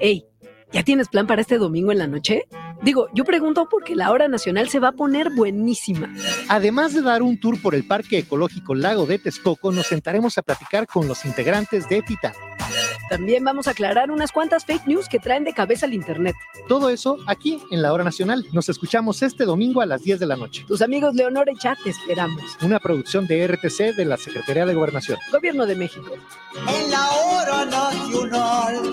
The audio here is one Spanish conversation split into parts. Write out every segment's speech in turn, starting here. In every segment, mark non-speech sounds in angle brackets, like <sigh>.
Ey, ¿ya tienes plan para este domingo en la noche? Digo, yo pregunto porque la hora nacional se va a poner buenísima. Además de dar un tour por el Parque Ecológico Lago de Texcoco, nos sentaremos a platicar con los integrantes de Titán. También vamos a aclarar unas cuantas fake news que traen de cabeza al internet. Todo eso aquí en la hora nacional. Nos escuchamos este domingo a las 10 de la noche. Tus amigos Leonora y Chat te esperamos. Una producción de RTC de la Secretaría de Gobernación. Gobierno de México. En la hora nacional.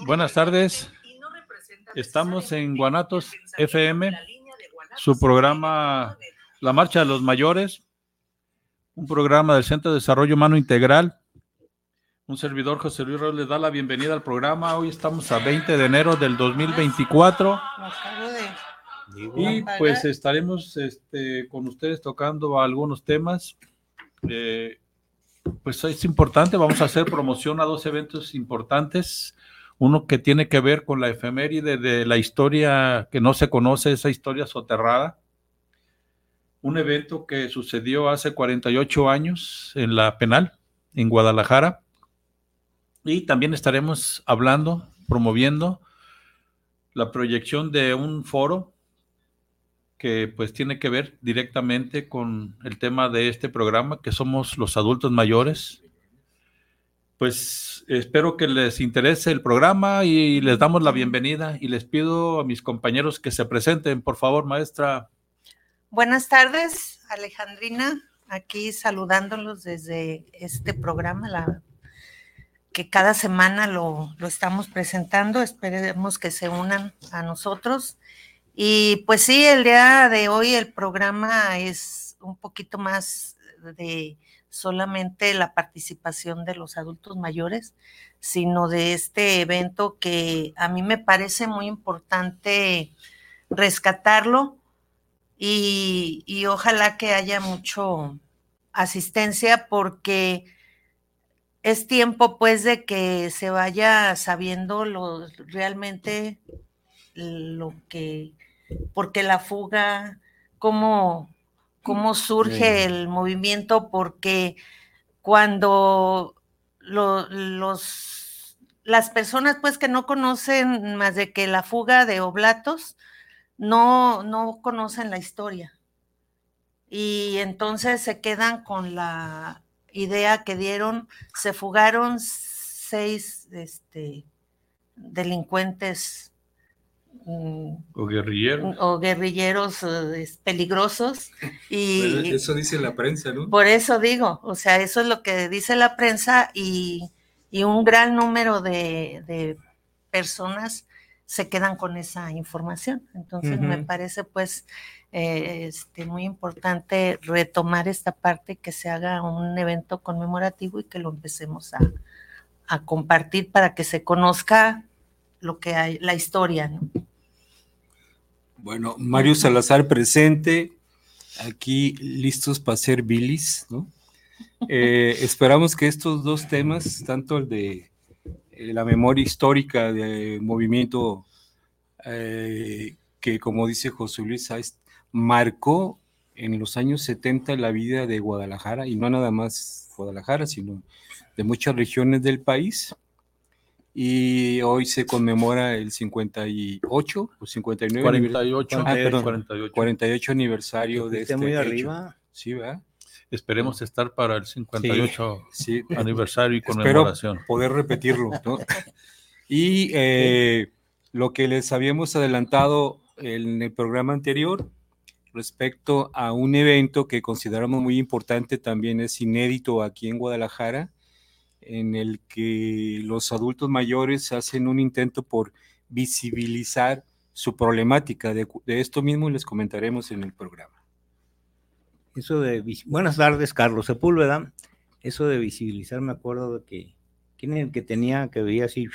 Buenas tardes. Estamos en Guanatos FM, su programa La Marcha de los Mayores, un programa del Centro de Desarrollo Humano Integral. Un servidor, José Luis Reyes, les da la bienvenida al programa. Hoy estamos a 20 de enero del 2024. Y pues estaremos este, con ustedes tocando algunos temas. Eh, pues es importante, vamos a hacer promoción a dos eventos importantes. Uno que tiene que ver con la efeméride de la historia que no se conoce, esa historia soterrada. Un evento que sucedió hace 48 años en la penal, en Guadalajara. Y también estaremos hablando, promoviendo la proyección de un foro que pues tiene que ver directamente con el tema de este programa, que somos los adultos mayores. Pues espero que les interese el programa y les damos la bienvenida y les pido a mis compañeros que se presenten, por favor, maestra. Buenas tardes, Alejandrina, aquí saludándolos desde este programa, la, que cada semana lo, lo estamos presentando. Esperemos que se unan a nosotros. Y pues sí, el día de hoy el programa es un poquito más de solamente la participación de los adultos mayores, sino de este evento que a mí me parece muy importante rescatarlo y, ojalá que haya mucho asistencia porque es tiempo pues de que se vaya sabiendo lo, realmente lo que porque la fuga, cómo, cómo surge el movimiento, porque cuando los, las personas pues que no conocen más de que la fuga de oblatos, no, no conocen la historia. Y entonces se quedan con la idea que dieron, se fugaron seis este, delincuentes o guerrilleros. O guerrilleros eh, peligrosos. Y eso dice la prensa, ¿no? Por eso digo, o sea, eso es lo que dice la prensa y, un gran número de, personas se quedan con esa información. Entonces me parece pues eh, este, muy importante retomar esta parte, que se haga un evento conmemorativo y que lo empecemos a, a compartir para que se conozca lo que hay, la historia, ¿no? Bueno, Mario Salazar presente, aquí listos para ser bilis, ¿no? Eh, esperamos que estos dos temas, tanto el de eh, la memoria histórica del movimiento eh, que, como dice José Luis marcó en los años 70 la vida de Guadalajara, y no nada más Guadalajara, sino de muchas regiones del país, y hoy se conmemora el 58 o 59 48, ah, 48. 48 aniversario de este muy hecho. arriba. Sí, ¿verdad? Esperemos estar para el 58 Sí. aniversario y Espero conmemoración. poder repetirlo, ¿no? <laughs> Y eh, lo que les habíamos adelantado en el programa anterior respecto a un evento que consideramos muy importante, también es inédito aquí en Guadalajara, en el que los adultos mayores hacen un intento por visibilizar su problemática de, de esto mismo les comentaremos en el programa. Eso de, buenas tardes, Carlos Sepúlveda. Eso de visibilizar, me acuerdo de que, ¿quién es el que tenía, que veía así,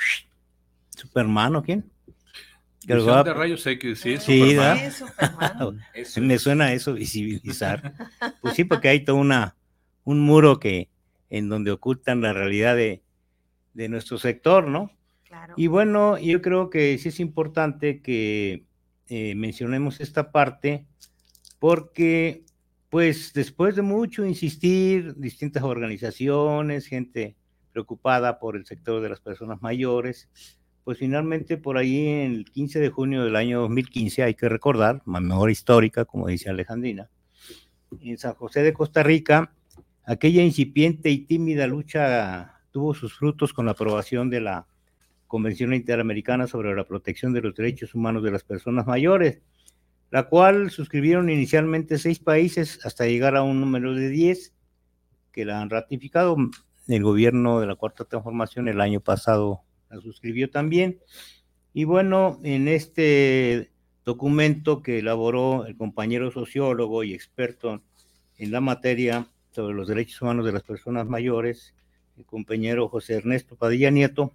<sniffs> Superman o quién? Que va- de rayos X, sí. Sí, Superman. <laughs> Me suena a eso, visibilizar. Pues sí, porque hay todo una, un muro que, en donde ocultan la realidad de, de nuestro sector, ¿no? Claro. Y bueno, yo creo que sí es importante que eh, mencionemos esta parte porque, pues, después de mucho insistir, distintas organizaciones, gente preocupada por el sector de las personas mayores, pues finalmente por ahí en el 15 de junio del año 2015, hay que recordar, memoria histórica, como dice Alejandrina, en San José de Costa Rica, aquella incipiente y tímida lucha tuvo sus frutos con la aprobación de la Convención Interamericana sobre la Protección de los Derechos Humanos de las Personas Mayores, la cual suscribieron inicialmente seis países hasta llegar a un número de diez que la han ratificado. El gobierno de la Cuarta Transformación el año pasado la suscribió también. Y bueno, en este documento que elaboró el compañero sociólogo y experto en la materia sobre los derechos humanos de las personas mayores, el compañero José Ernesto Padilla Nieto,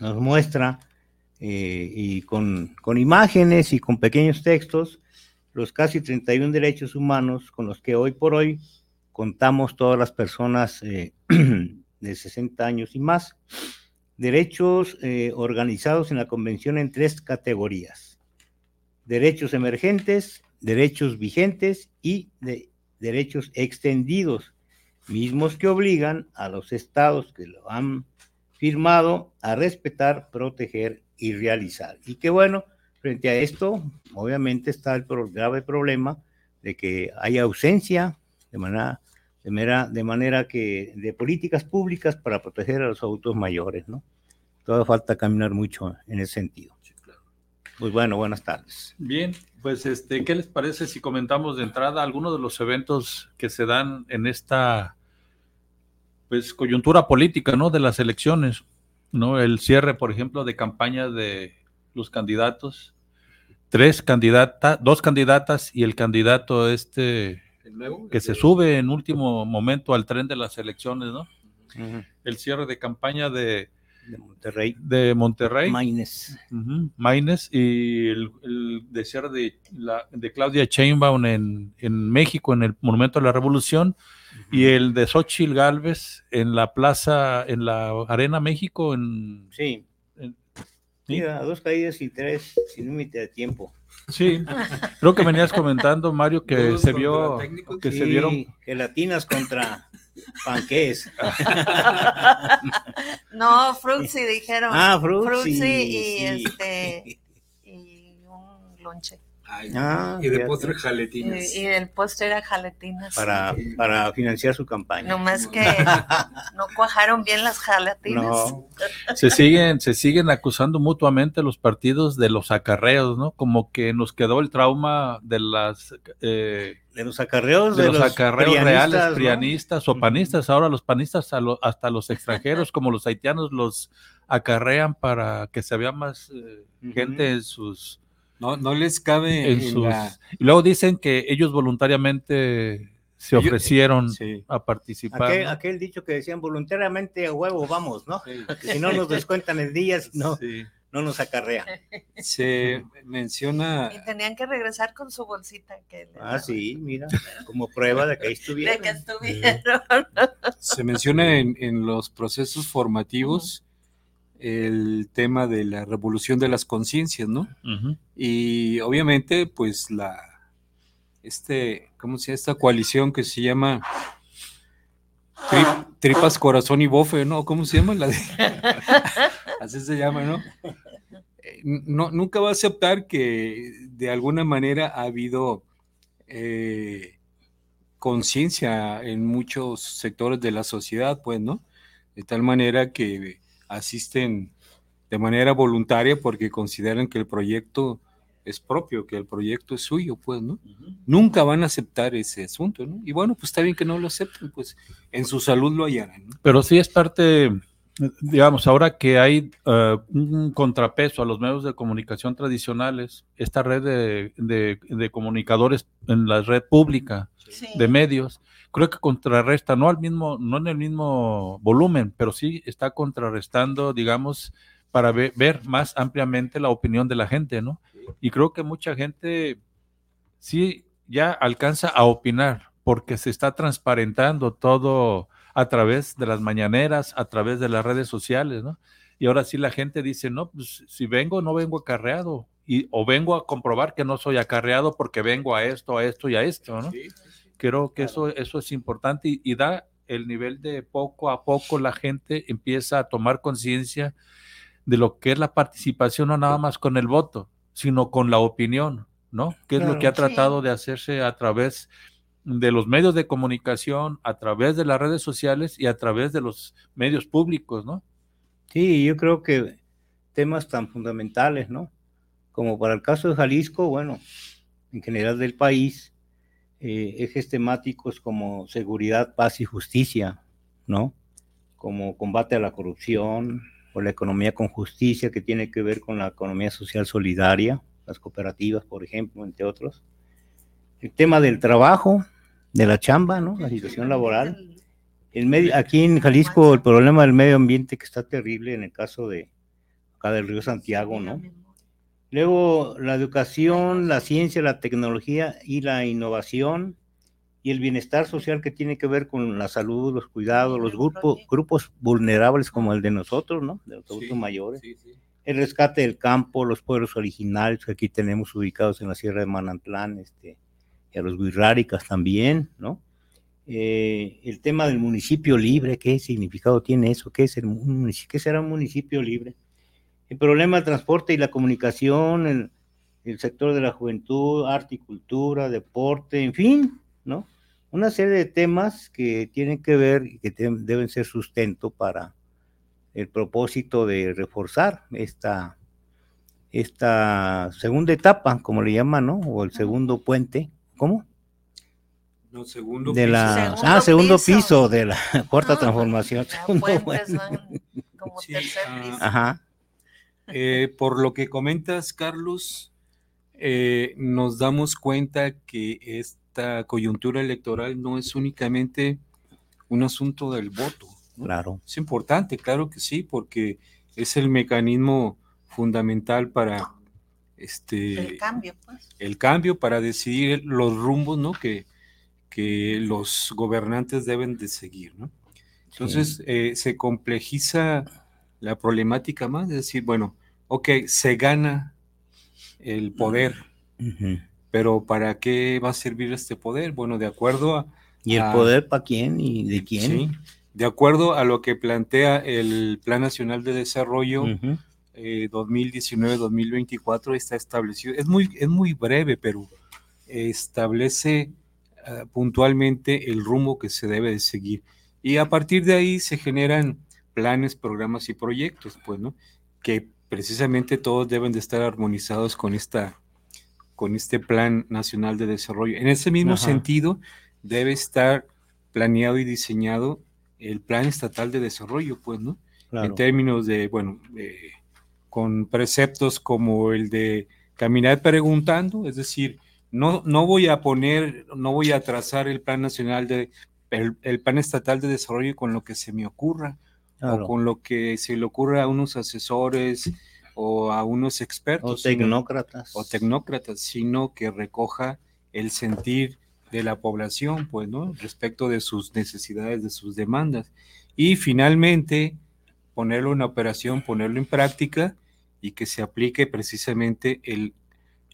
nos muestra eh, y con, imágenes y con pequeños textos los casi 31 derechos humanos con los que hoy por hoy contamos todas las personas eh, <clears throat> de 60 años y más. Derechos eh, organizados en la Convención en tres categorías. Derechos emergentes, derechos vigentes y de derechos extendidos, mismos que obligan a los estados que lo han firmado a respetar, proteger y realizar. Y que bueno, frente a esto, obviamente está el grave problema de que hay ausencia de manera, de manera, de manera que de políticas públicas para proteger a los adultos mayores, ¿no? Todavía falta caminar mucho en ese sentido. Pues bueno, buenas tardes. Bien, pues este, ¿qué les parece si comentamos de entrada algunos de los eventos que se dan en esta pues coyuntura política, ¿no? De las elecciones, ¿no? El cierre, por ejemplo, de campaña de los candidatos, tres candidatas, dos candidatas y el candidato este ¿El nuevo? que se sube en último momento al tren de las elecciones, ¿no? El cierre de campaña de, De Monterrey. de Monterrey. Maines. Ujú, Maines y el, el de cierre de, la, de Claudia Sheinbaum en, en México, en el Monumento de la Revolución, y el de Xochitl Galvez en la plaza, en la Arena México, en, Sí. en- Mira, dos caídas y tres sin límite de tiempo. sí, creo que venías comentando, Mario, que Todos se vio, técnicos. que se Sí, vieron, Gelatinas contra panqués. <laughs> No, Fruitsy dijeron. Ah, Fruitsy, Fruitsy y sí. este y un lonche. Ay, Ah, y de postre Y, jaletinas. y el postre era jaletinas. para, para financiar su campaña. Nomás que <laughs> no cuajaron bien las jalatinas. No, <laughs> se siguen, se siguen acusando mutuamente los partidos de los acarreos, ¿no? Como que nos quedó el trauma de las eh, de los acarreos de, de, los, acarreos prianistas, reales, ¿no? prianistas o panistas. Ahora los panistas, a lo- hasta los extranjeros, como los haitianos, los acarrean para que se vea más eh, gente en sus, No, no les cabe en en sus. la- Y luego dicen que ellos voluntariamente se Ellos- ofrecieron Sí. a participar. Aquel, ¿no? aquel dicho que decían voluntariamente a huevo, vamos, ¿no? Sí. Si no nos descuentan el día, no, Sí. no nos acarrea. Se menciona Y tenían que regresar con su bolsita que Ah, daban. sí, mira, como prueba de que ahí De estuvieron. que estuvieron. Se menciona en, en los procesos formativos el tema de la revolución de las conciencias, ¿no? Y obviamente, pues la, este, ¿cómo se llama? Esta coalición que se llama Tri- Tripas, Corazón y Bofe, ¿no? ¿Cómo se llama? La de- <laughs> Así se llama, ¿no? Eh, no? Nunca va a aceptar que de alguna manera ha habido eh, conciencia en muchos sectores de la sociedad, pues, ¿no? De tal manera que asisten de manera voluntaria porque consideran que el proyecto es propio, que el proyecto es suyo, pues, ¿no? Nunca van a aceptar ese asunto, ¿no? Y bueno, pues está bien que no lo acepten, pues en su salud lo hallarán, ¿no? Pero sí es parte digamos, ahora que hay eh, un contrapeso a los medios de comunicación tradicionales, esta red de, comunicadores en la red pública de medios, creo que contrarresta, no al mismo, no en el mismo volumen, pero sí está contrarrestando, digamos, para ver más ampliamente la opinión de la gente, ¿no? Y creo que mucha gente sí ya alcanza a opinar, porque se está transparentando todo a través de las mañaneras, a través de las redes sociales, ¿no? Y ahora sí la gente dice, no, pues si vengo, no vengo acarreado, y, o vengo a comprobar que no soy acarreado porque vengo a esto, a esto y a esto, ¿no? Creo que eso, eso es importante y, y, da el nivel de poco a poco la gente empieza a tomar conciencia de lo que es la participación, no nada más con el voto, sino con la opinión, ¿no? Que es lo que ha tratado de hacerse a través de los medios de comunicación, a través de las redes sociales y a través de los medios públicos, ¿no? Sí, yo creo que temas tan fundamentales, ¿no? Como para el caso de Jalisco, bueno, en general del país, eh, ejes temáticos como seguridad, paz y justicia, ¿no? Como combate a la corrupción o la economía con justicia, que tiene que ver con la economía social solidaria, las cooperativas, por ejemplo, entre otros. El tema del trabajo, de la chamba, ¿no? La situación laboral. El medio, aquí en Jalisco el problema del medio ambiente que está terrible en el caso de acá del río Santiago, ¿no? Luego la educación, la ciencia, la tecnología y la innovación y el bienestar social que tiene que ver con la salud, los cuidados, los grupos, grupos vulnerables como el de nosotros, ¿no? De los adultos mayores. El rescate del campo, los pueblos originarios que aquí tenemos ubicados en la Sierra de Manantlán, este, y a los guirráricas también, ¿no? Eh, el tema del municipio libre, ¿qué significado tiene eso? ¿Qué, es el, ¿Qué será un municipio libre? El problema del transporte y la comunicación, el, el sector de la juventud, arte y cultura, deporte, en fin, ¿no? Una serie de temas que tienen que ver y que deben ser sustento para el propósito de reforzar esta, esta segunda etapa, como le llaman, ¿no? O el segundo puente ¿Cómo? No, segundo de la, ah, segundo piso, de la cuarta transformación. Ajá. Eh, por lo que comentas, Carlos, eh, nos damos cuenta que esta coyuntura electoral no es únicamente un asunto del voto. Claro. Es importante, claro que sí, porque es el mecanismo fundamental para este, el cambio, pues. El cambio para decidir los rumbos, ¿no? Que, que los gobernantes deben de seguir, ¿no? Entonces eh, se complejiza la problemática más, es decir, bueno, ok, se gana el poder, pero ¿para qué va a servir este poder? Bueno, de acuerdo a... ¿Y el poder para quién y de quién? Sí, de acuerdo a lo que plantea el Plan Nacional de Desarrollo, 2019-2024 eh, está establecido. Es muy, es muy breve, pero establece ah, puntualmente el rumbo que se debe de seguir. Y a partir de ahí se generan planes, programas y proyectos, pues, ¿no? Que precisamente todos deben de estar armonizados con esta con este Plan Nacional de Desarrollo. En ese mismo sentido, debe estar planeado y diseñado el Plan Estatal de Desarrollo, pues, ¿no? En términos de, bueno, con preceptos como el de caminar preguntando, es decir, no, no voy a poner, no voy a trazar el plan nacional de, el, plan estatal de desarrollo con lo que se me ocurra, o con lo que se le ocurra a unos asesores o a unos expertos. O tecnócratas. o tecnócratas, sino que recoja el sentir de la población, pues, ¿no? Respecto de sus necesidades, de sus demandas. Y finalmente, ponerlo en operación, ponerlo en práctica y que se aplique precisamente el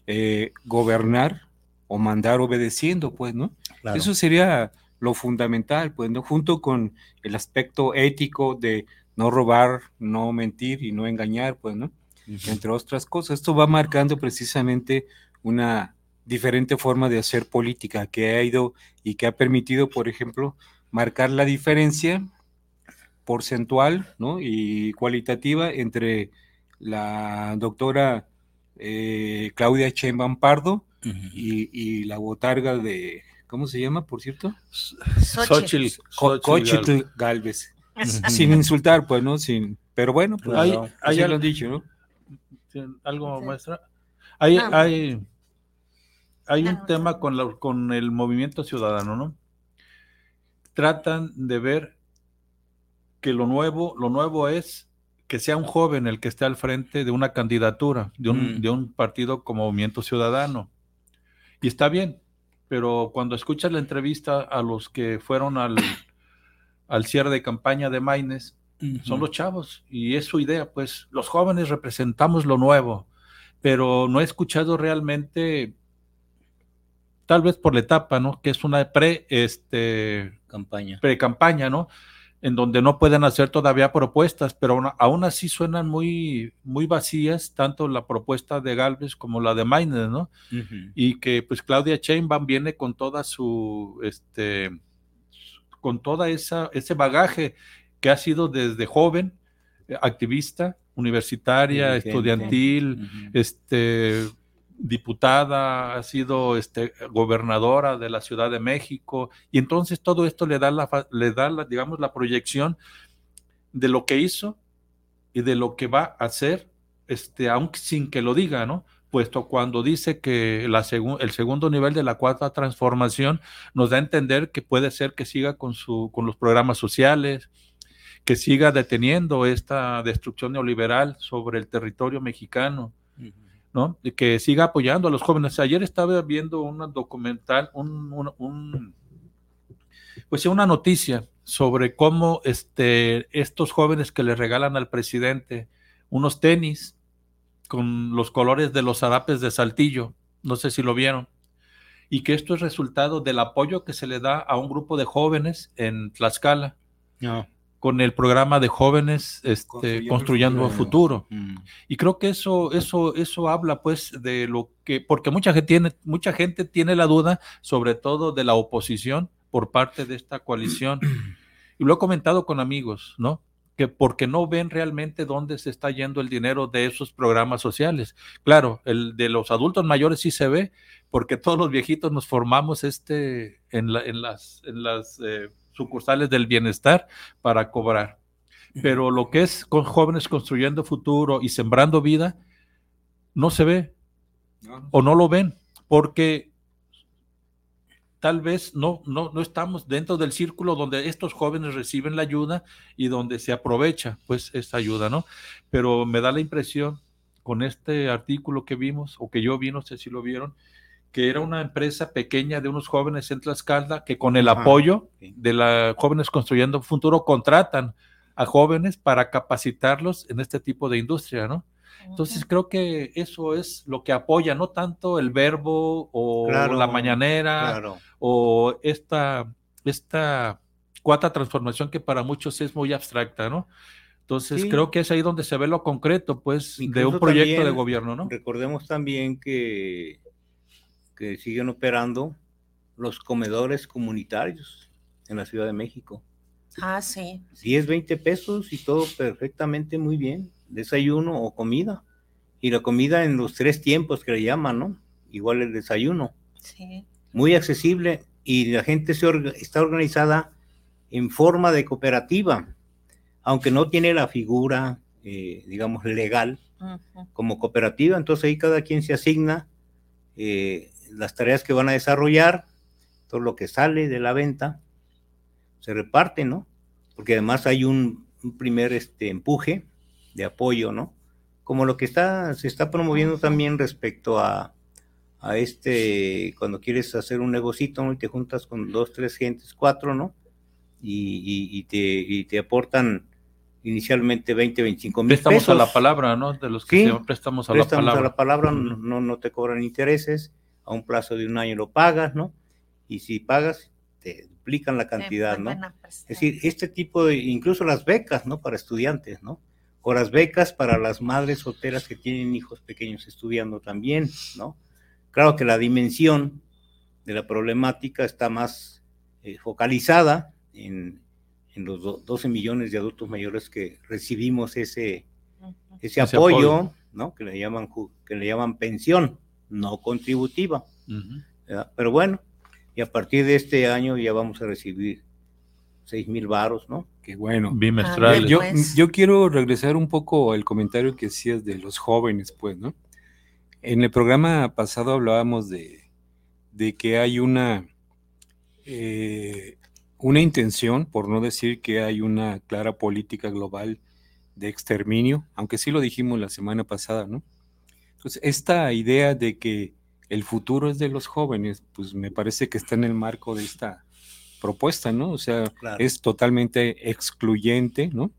eh, gobernar o mandar obedeciendo, pues, ¿no? Eso sería lo fundamental, pues, ¿no? Junto con el aspecto ético de no robar, no mentir y no engañar, pues, ¿no? Entre otras cosas. Esto va marcando precisamente una diferente forma de hacer política que ha ido y que ha permitido, por ejemplo, marcar la diferencia porcentual ¿no? y cualitativa entre la doctora eh, Claudia Chemban Pardo y, la botarga de, ¿cómo se llama, por cierto? Xochitl, Xochitl Galvez. sin insultar, pues, ¿no? Sin, pero bueno, pues, Hay- no, hay lo han dicho, ¿no? ¿Algo, maestra? Hay, No. hay, hay un No, tema con, la- con el movimiento ciudadano, ¿no? Tratan de ver que lo nuevo, lo nuevo es que sea un joven el que esté al frente de una candidatura, de un, Mm. de un partido como Movimiento Ciudadano. Y está bien, pero cuando escuchas la entrevista a los que fueron al, <coughs> al cierre de campaña de Maines, son los chavos y es su idea, pues los jóvenes representamos lo nuevo, pero no he escuchado realmente, tal vez por la etapa, ¿no? Que es una pre, este, campaña. pre-campaña, ¿no? En donde no pueden hacer todavía propuestas, pero aún, aún así suenan muy, muy vacías, tanto la propuesta de Galvez como la de Maines, ¿no? Y que pues Claudia Sheinbaum viene con toda su este con toda esa ese bagaje que ha sido desde joven eh, activista universitaria Dirigente. estudiantil este diputada ha sido este gobernadora de la Ciudad de México y entonces todo esto le da la le da digamos la proyección de lo que hizo y de lo que va a hacer este aunque sin que lo diga no puesto cuando dice que la segun- el segundo nivel de la cuarta transformación nos da a entender que puede ser que siga con, su, con los programas sociales, que siga deteniendo esta destrucción neoliberal sobre el territorio mexicano, Ujú. ¿No? Y que siga apoyando a los jóvenes. Ayer estaba viendo un documental, un, un- un- pues una noticia sobre cómo este, estos jóvenes que le regalan al presidente unos tenis con los colores de los zarapes de Saltillo, no sé si lo vieron, y que esto es resultado del apoyo que se le da a un grupo de jóvenes en Tlaxcala No. Con el programa de jóvenes este, Construyendo construyendo, el el futuro. Mm. Y creo que eso, eso, eso habla pues de lo que, porque mucha gente tiene, mucha gente tiene la duda, sobre todo de la oposición por parte de esta coalición. Y lo he comentado con amigos, ¿no? Que porque no ven realmente dónde se está yendo el dinero de esos programas sociales. Claro, el de los adultos mayores sí se ve, porque todos los viejitos nos formamos este en, la- en las, en las eh, sucursales del bienestar para cobrar. Pero lo que es con jóvenes construyendo futuro y sembrando vida, no se ve o no lo ven, porque tal vez no, no, no estamos dentro del círculo donde estos jóvenes reciben la ayuda y donde se aprovecha pues esta ayuda, ¿no? Pero me da la impresión con este artículo que vimos, o que yo vi, no sé si lo vieron, que era una empresa pequeña de unos jóvenes en Tlaxcala que con el Ajá, apoyo de la Jóvenes Construyendo Futuro contratan a jóvenes para capacitarlos en este tipo de industria, ¿no? Entonces creo que eso es lo que apoya, no tanto el verbo o Claro, la mañanera Claro. o esta, esta cuarta transformación que para muchos es muy abstracta, ¿no? Entonces Sí. creo que es ahí donde se ve lo concreto, pues, de un proyecto de gobierno, ¿no? Recordemos también que, que siguen operando los comedores comunitarios en la Ciudad de México. Ah, sí. 10, 20 pesos y todo perfectamente muy bien. Desayuno o comida. Y la comida en los tres tiempos que le llaman, ¿no? Igual el desayuno. Sí. Muy accesible y la gente se orga- está organizada en forma de cooperativa, aunque no tiene la figura, eh, digamos, legal como cooperativa, entonces ahí cada quien se asigna eh, las tareas que van a desarrollar, todo lo que sale de la venta, se reparte, ¿no? Porque además hay un, un primer este, empuje de apoyo, ¿no? Como lo que está, se está promoviendo también respecto a, a este, cuando quieres hacer un negocito, ¿no? Y te juntas con dos, tres gentes, cuatro, ¿no? Y, y- y te, y te aportan inicialmente 20, 25 mil Préstamos pesos a la palabra, ¿no? De los que Sí, se llaman préstamos a la préstamos palabra. a la palabra, no, no te cobran intereses, a un plazo de un año lo pagas, ¿no? Y si pagas, te duplican la cantidad, ¿no? Es decir, este tipo de, incluso las becas, ¿no? Para estudiantes, ¿no? O las becas para las madres solteras que tienen hijos pequeños estudiando también, ¿no? Claro que la dimensión de la problemática está más eh, focalizada en, en los do- 12 millones de adultos mayores que recibimos ese, ese, Ese apoyo, apoyo. ¿no? Que le llaman que le llaman pensión no contributiva. Pero bueno, y a partir de este año ya vamos a recibir seis mil varos, ¿no? Qué bueno. Bimestrales. Yo, Pues- yo quiero regresar un poco al comentario que hacías de los jóvenes, pues, ¿no? En el programa pasado hablábamos de, de que hay una, eh, una intención, por no decir que hay una clara política global de exterminio, aunque sí lo dijimos la semana pasada, ¿no? Entonces, esta idea de que el futuro es de los jóvenes, pues me parece que está en el marco de esta propuesta, ¿no? O sea, Claro. es totalmente excluyente, ¿no?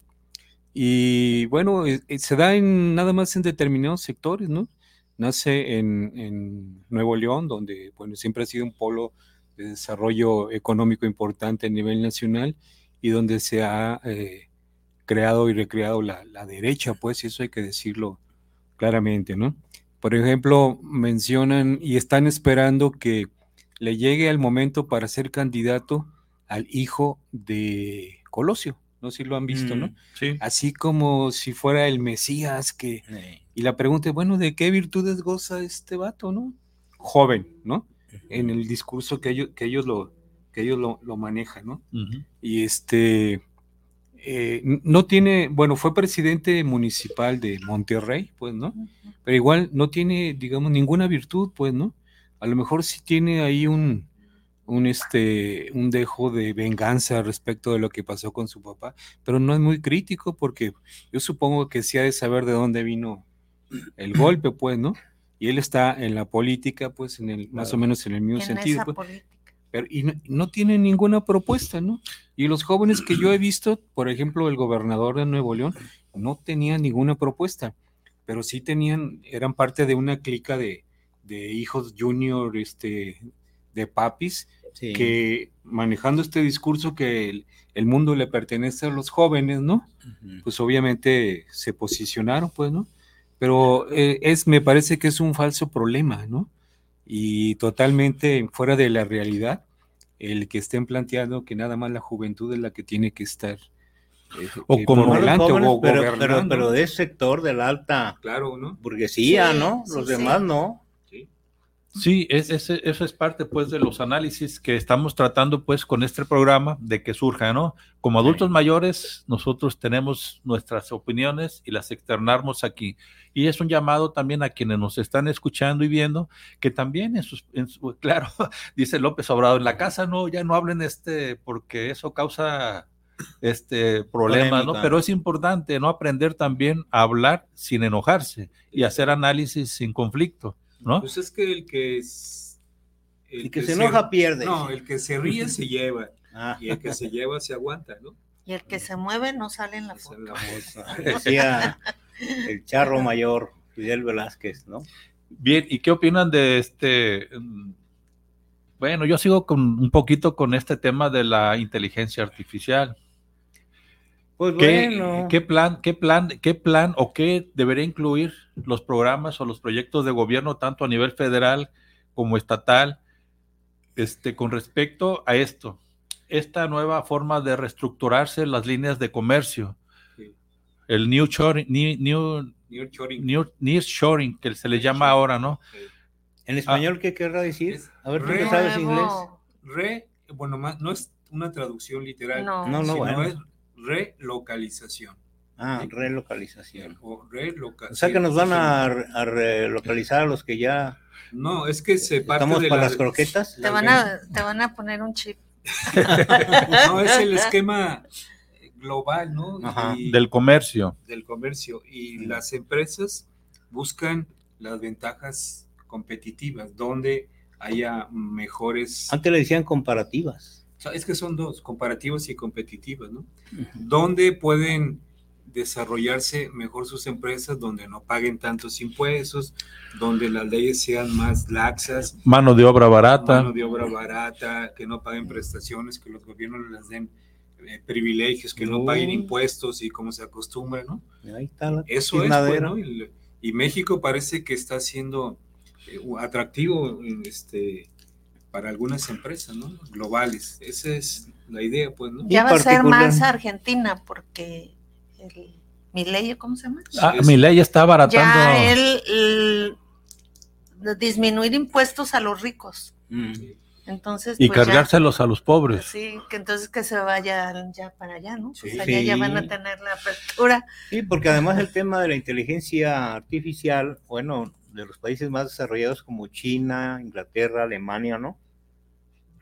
Y bueno, eh, eh, se da en nada más en determinados sectores, ¿no? Nace en, en Nuevo León, donde, bueno, siempre ha sido un polo de desarrollo económico importante a nivel nacional y donde se ha eh, creado y recreado la, la derecha, pues, y eso hay que decirlo claramente, ¿no? Por ejemplo, mencionan y están esperando que le llegue el momento para ser candidato al hijo de Colosio. No sé si lo han visto, ¿no? Mm, Sí. Así como si fuera el Mesías que... eh, Y la pregunta es, bueno, ¿de qué virtudes goza este vato, no? Joven, ¿no? En el discurso que ellos, que ellos, lo, que ellos lo, lo manejan, ¿no? Y este... eh, no tiene, bueno, fue presidente municipal de Monterrey, pues, ¿no? Pero igual no tiene, digamos, ninguna virtud, pues, ¿no? A lo mejor sí tiene ahí un, un, este, un dejo de venganza respecto de lo que pasó con su papá, pero no es muy crítico porque yo supongo que sí ha de saber de dónde vino el golpe, pues, ¿no? Y él está en la política, pues, en el, más o menos en el mismo en sentido. pues. Pero, y no, no tiene ninguna propuesta, ¿no? Y los jóvenes que yo he <clears throat> visto, por ejemplo, el gobernador de Nuevo León, no tenía ninguna propuesta, pero sí tenían, eran parte de una clica de, de hijos junior, este, de papis, sí. que manejando este discurso que el, el mundo le pertenece a los jóvenes, ¿no? Pues obviamente se posicionaron, pues, ¿no? Pero eh, es, me parece que es un falso problema, ¿no? Y totalmente fuera de la realidad el que estén planteando que nada más la juventud es la que tiene que estar eh, O eh, como- los jóvenes, o pero, pero, gobernando. pero de ese sector de la alta claro, ¿no? burguesía, Sí, ¿no? Los sí. demás no. Sí, es, es- eso es parte pues de los análisis que estamos tratando pues con este programa de que surja, ¿no? Como adultos mayores nosotros tenemos nuestras opiniones y las externamos aquí. Y es un llamado también a quienes nos están escuchando y viendo que también en sus, en su- <laughs> claro, dice López Obrador, en la casa no, ya no hablen este porque eso causa este problemas, ¿no? Pero es importante no aprender también a hablar sin enojarse y hacer análisis sin conflicto, ¿no? Pues es que el que es El que se enoja pierde. No, el que se ríe se lleva Ah, y el que se lleva se aguanta, ¿no? Y el que se mueve no sale en la foto. la voz. <laughs> decía el charro mayor, Fidel Velázquez, ¿no? Bien, ¿y qué opinan de este? mm, Bueno, yo sigo con un poquito con este tema de la inteligencia artificial. Pues ¿Qué, bueno. qué plan, qué plan, qué plan o qué debería incluir los programas o los proyectos de gobierno, tanto a nivel federal como estatal, este, con respecto a esto? Esta nueva forma de reestructurarse las líneas de comercio, Sí. el new shoring, new, new, new, que se le llama ahora, ¿no? ¿En español qué querrá decir? A ver, ¿tú re- qué sabes inglés? Re, bueno, más, no es una traducción literal, No. No, no, bueno. es relocalización. Ah, relocalización. O relocalización. O sea que nos van a, a relocalizar a los que ya No, es que se parte estamos de para la- las croquetas. Te van, a, te van a poner un chip. <laughs> No, es el esquema global, ¿no? Ajá. Y- Del comercio. del comercio. Y las empresas buscan las ventajas competitivas, donde haya mejores... Antes le decían comparativas. O sea, es que son dos, comparativas y competitivas, ¿no? Donde pueden desarrollarse mejor sus empresas, donde no paguen tantos impuestos, donde las leyes sean más laxas, Mano de obra barata. mano de obra barata, que no paguen prestaciones, que los gobiernos les den eh, privilegios, que no No. paguen impuestos y como se acostumbra, ¿no? Ahí está la Eso es, tiznadera. pues, ¿no? Y, y México parece que está siendo eh, atractivo este, para algunas empresas, ¿no? Globales. Esa es la idea, pues, ¿no? Ya va a ser más Argentina porque el Milenio, ¿cómo se llama? Ah, Es- mi ley está abaratando. Ya él, el- disminuir impuestos a los ricos. Mm. Entonces, y pues ya- cargárselos a los pobres. Sí, que entonces que se vayan ya para allá, ¿no? Pues Sí. allá ya van a tener la apertura. Sí, porque además el tema de la inteligencia artificial, bueno, de los países más desarrollados como China, Inglaterra, Alemania, ¿no?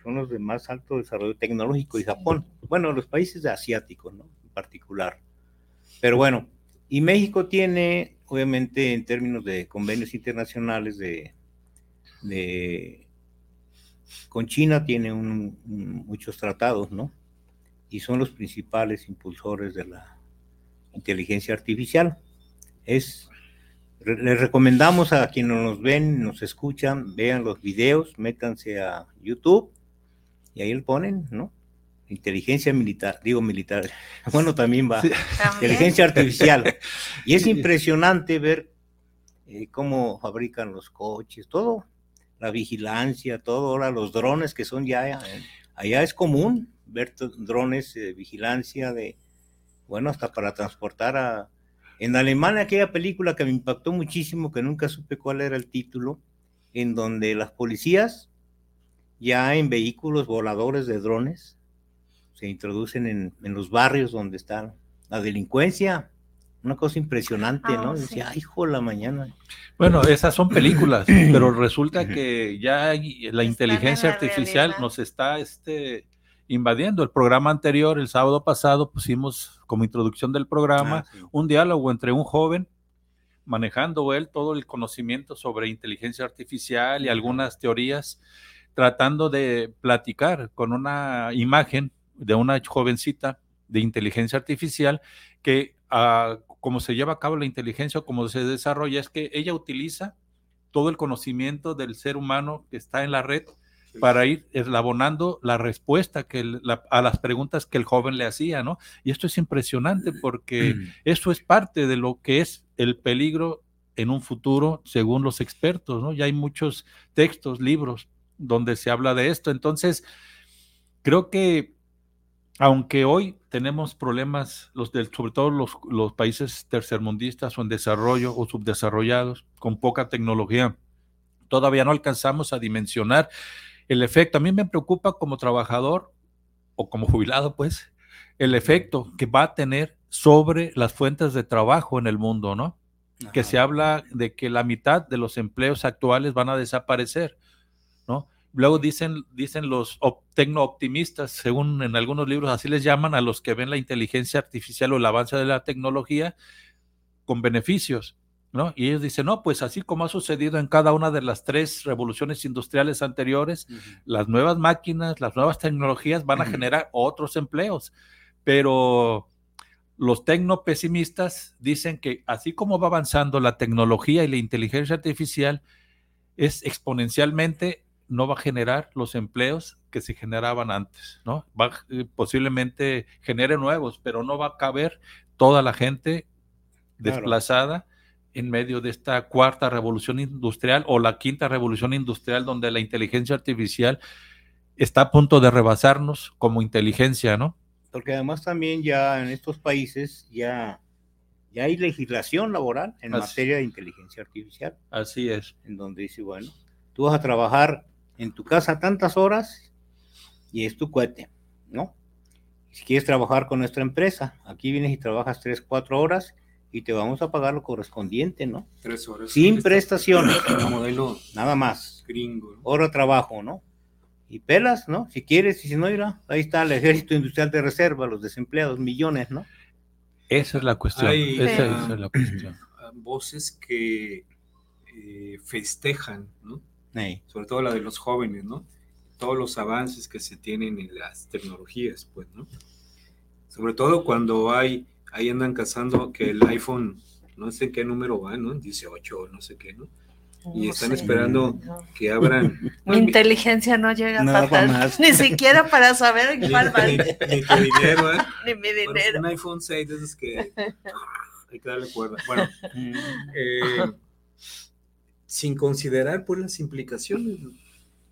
Son los de más alto desarrollo tecnológico y Japón. Bueno, los países asiáticos, ¿no? En particular. Pero bueno, y México tiene, obviamente, en términos de convenios internacionales de, de con China tiene un- un- muchos tratados, ¿no? Y son los principales impulsores de la inteligencia artificial. Es, les recomendamos a quienes nos ven, nos escuchan, vean los videos, métanse a YouTube y ahí le ponen, ¿no? Inteligencia militar, digo militar, <laughs> bueno, también va, inteligencia artificial. <laughs> Y es impresionante ver eh, cómo fabrican los coches, todo, la vigilancia, todo, ahora los drones que son ya, eh, allá es común ver drones de vigilancia de, bueno, hasta para transportar a... En Alemania aquella película que me impactó muchísimo, que nunca supe cuál era el título, en donde las policías ya en vehículos voladores de drones se introducen en, en los barrios donde está la delincuencia. Una cosa impresionante, Ah, ¿no? sí. Decía, ay, hijo la mañana. Bueno, esas son películas, <clears throat> pero resulta que ya la en inteligencia artificial realidad. nos está este, invadiendo. El programa anterior, el sábado pasado, pusimos como introducción del programa Ah, sí. un diálogo entre un joven manejando él todo el conocimiento sobre inteligencia artificial y algunas teorías, tratando de platicar con una imagen de una jovencita de inteligencia artificial que ah, como se lleva a cabo la inteligencia o como se desarrolla es que ella utiliza todo el conocimiento del ser humano que está en la red para ir eslabonando la respuesta que el- la- a las preguntas que el joven le hacía, ¿no? Y esto es impresionante porque <clears throat> eso es parte de lo que es el peligro en un futuro, según los expertos, ¿no? Ya hay muchos textos, libros donde se habla de esto. Entonces, creo que aunque hoy tenemos problemas, los del, sobre todo los, los países tercermundistas o en desarrollo o subdesarrollados, con poca tecnología, todavía no alcanzamos a dimensionar el efecto. A mí me preocupa como trabajador o como jubilado, pues, el efecto que va a tener sobre las fuentes de trabajo en el mundo, ¿no? Que se habla de que la mitad de los empleos actuales van a desaparecer, ¿no? Luego dicen, dicen los op- tecno-optimistas, según en algunos libros así les llaman a los que ven la inteligencia artificial o el avance de la tecnología con beneficios, ¿no? Y ellos dicen, no, pues así como ha sucedido en cada una de las tres revoluciones industriales anteriores, las nuevas máquinas, las nuevas tecnologías van a generar otros empleos, pero los tecnopesimistas dicen que así como va avanzando la tecnología y la inteligencia artificial, es exponencialmente no va a generar los empleos que se generaban antes, ¿no? Va eh, posiblemente genere nuevos, pero no va a caber toda la gente Claro. desplazada en medio de esta cuarta revolución industrial o la quinta revolución industrial donde la inteligencia artificial está a punto de rebasarnos como inteligencia, ¿no? Porque además también ya en estos países ya, ya hay legislación laboral en Así- materia de inteligencia artificial, Así es. en donde dice, bueno, tú vas a trabajar en tu casa tantas horas y es tu cohete, ¿no? Si quieres trabajar con nuestra empresa, aquí vienes y trabajas tres, cuatro horas y te vamos a pagar lo correspondiente, ¿no? Tres horas. Sin prestaciones, <coughs> modelo nada más. gringo. ¿no? hora de trabajo, ¿no? Y pelas, ¿no? Si quieres, y si no, irá, ahí está el ejército industrial de reserva, los desempleados, millones, ¿no? Esa es la cuestión. Hay, esa, ah, esa es la cuestión. <coughs> ah, voces que eh, festejan, ¿no? Sobre todo la de los jóvenes, ¿no? Todos los avances que se tienen en las tecnologías, pues, ¿no? Sobre todo cuando hay, ahí andan cazando que el iPhone, no sé en qué número va, ¿no? 18 o no sé qué, ¿no? Y No están sé, esperando no. que abran. Mi inteligencia no llega Nada para tal- más. ni siquiera para saber en cuál va, ni- <laughs> ni tu dinero, ¿eh? ni mi Bueno, dinero. un iPhone 6 de esos que hay que darle cuerda. Bueno, mm, eh, sin considerar pues las implicaciones.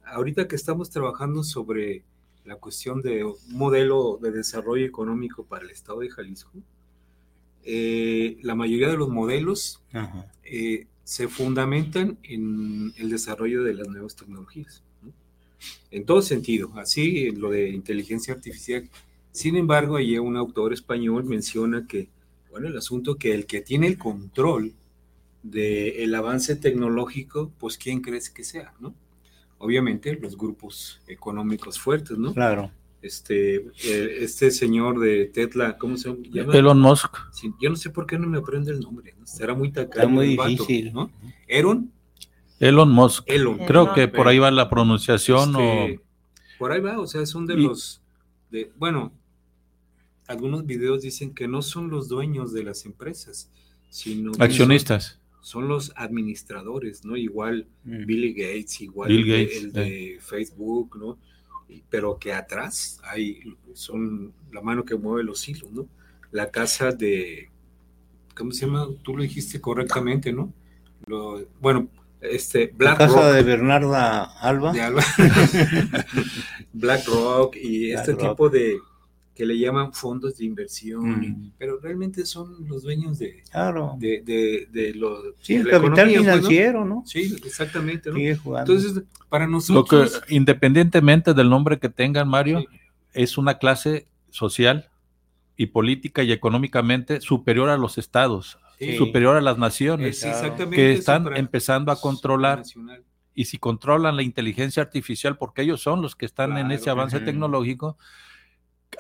Ahorita que estamos trabajando sobre la cuestión de un modelo de desarrollo económico para el estado de Jalisco, eh, la mayoría de los modelos ajá, eh, se fundamentan en el desarrollo de las nuevas tecnologías. ¿no? En todo sentido, así lo de inteligencia artificial. Sin embargo, allí un autor español menciona que, bueno, el asunto que el que tiene el control del avance tecnológico, pues ¿quién crees que sea, no? Obviamente los grupos económicos fuertes, ¿no? Claro. Este, eh, este señor de Tesla, ¿cómo se llama? Elon Musk. Sí, yo no sé por qué no me aprende el nombre, ¿no? Será muy tacaño. Está muy el vato, difícil. ¿no? Aaron, Elon Musk. Elon. Creo que por ahí va la pronunciación Este, o... Por ahí va, o sea, son de Y- los, de, bueno, algunos videos dicen que no son los dueños de las empresas, sino Accionistas. Son, son los administradores, ¿no? Igual Mm. Billy Gates, igual Bill el, de- Gates, el de Facebook, ¿no? Pero que atrás hay, son la mano que mueve los hilos, ¿no? La casa de, ¿cómo se llama? Tú lo dijiste correctamente, ¿no? Lo- bueno, este, La Black casa Rock de Bernarda Alba. de Alba. <laughs> BlackRock y este tipo de que le llaman fondos de inversión, Mm. pero realmente son los dueños de, Claro. de, de, de los Sí, de el capital economía, pues, ¿no? financiero, ¿no? Sí, exactamente, ¿no? Sigue jugando. Entonces, para Lo que, nosotros, independientemente del nombre que tengan, Mario, Sí. es una clase social y política y económicamente superior a los estados, Sí. superior a las naciones, es que están empezando a controlar nacional. y si controlan la inteligencia artificial, porque ellos son los que están en ese avance tecnológico,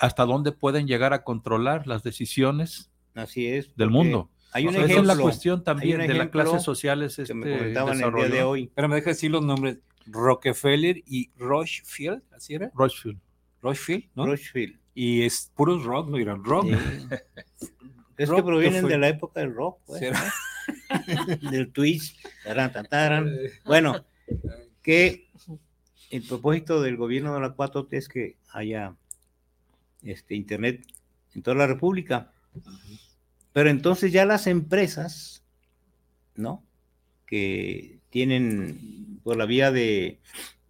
hasta dónde pueden llegar a controlar las decisiones Así es. del mundo. Hay O un sea, esa ejemplo. es la cuestión también de las ejemplo clases sociales que este me comentaban el día de hoy. Pero me deja decir los nombres, Rockefeller y Rochefield, ¿así era? Rothschild. Rochefield, ¿no? Rothschild. Y es puros rock, no dirán rock. Sí. <laughs> Es que provienen de la época del rock, pues, ¿Será? ¿no? <laughs> del twist. Taran, taran. <laughs> Bueno, que el propósito del gobierno de la 4T es que haya este internet en toda la República. Pero entonces ya las empresas, ¿no? Que tienen por la vía de,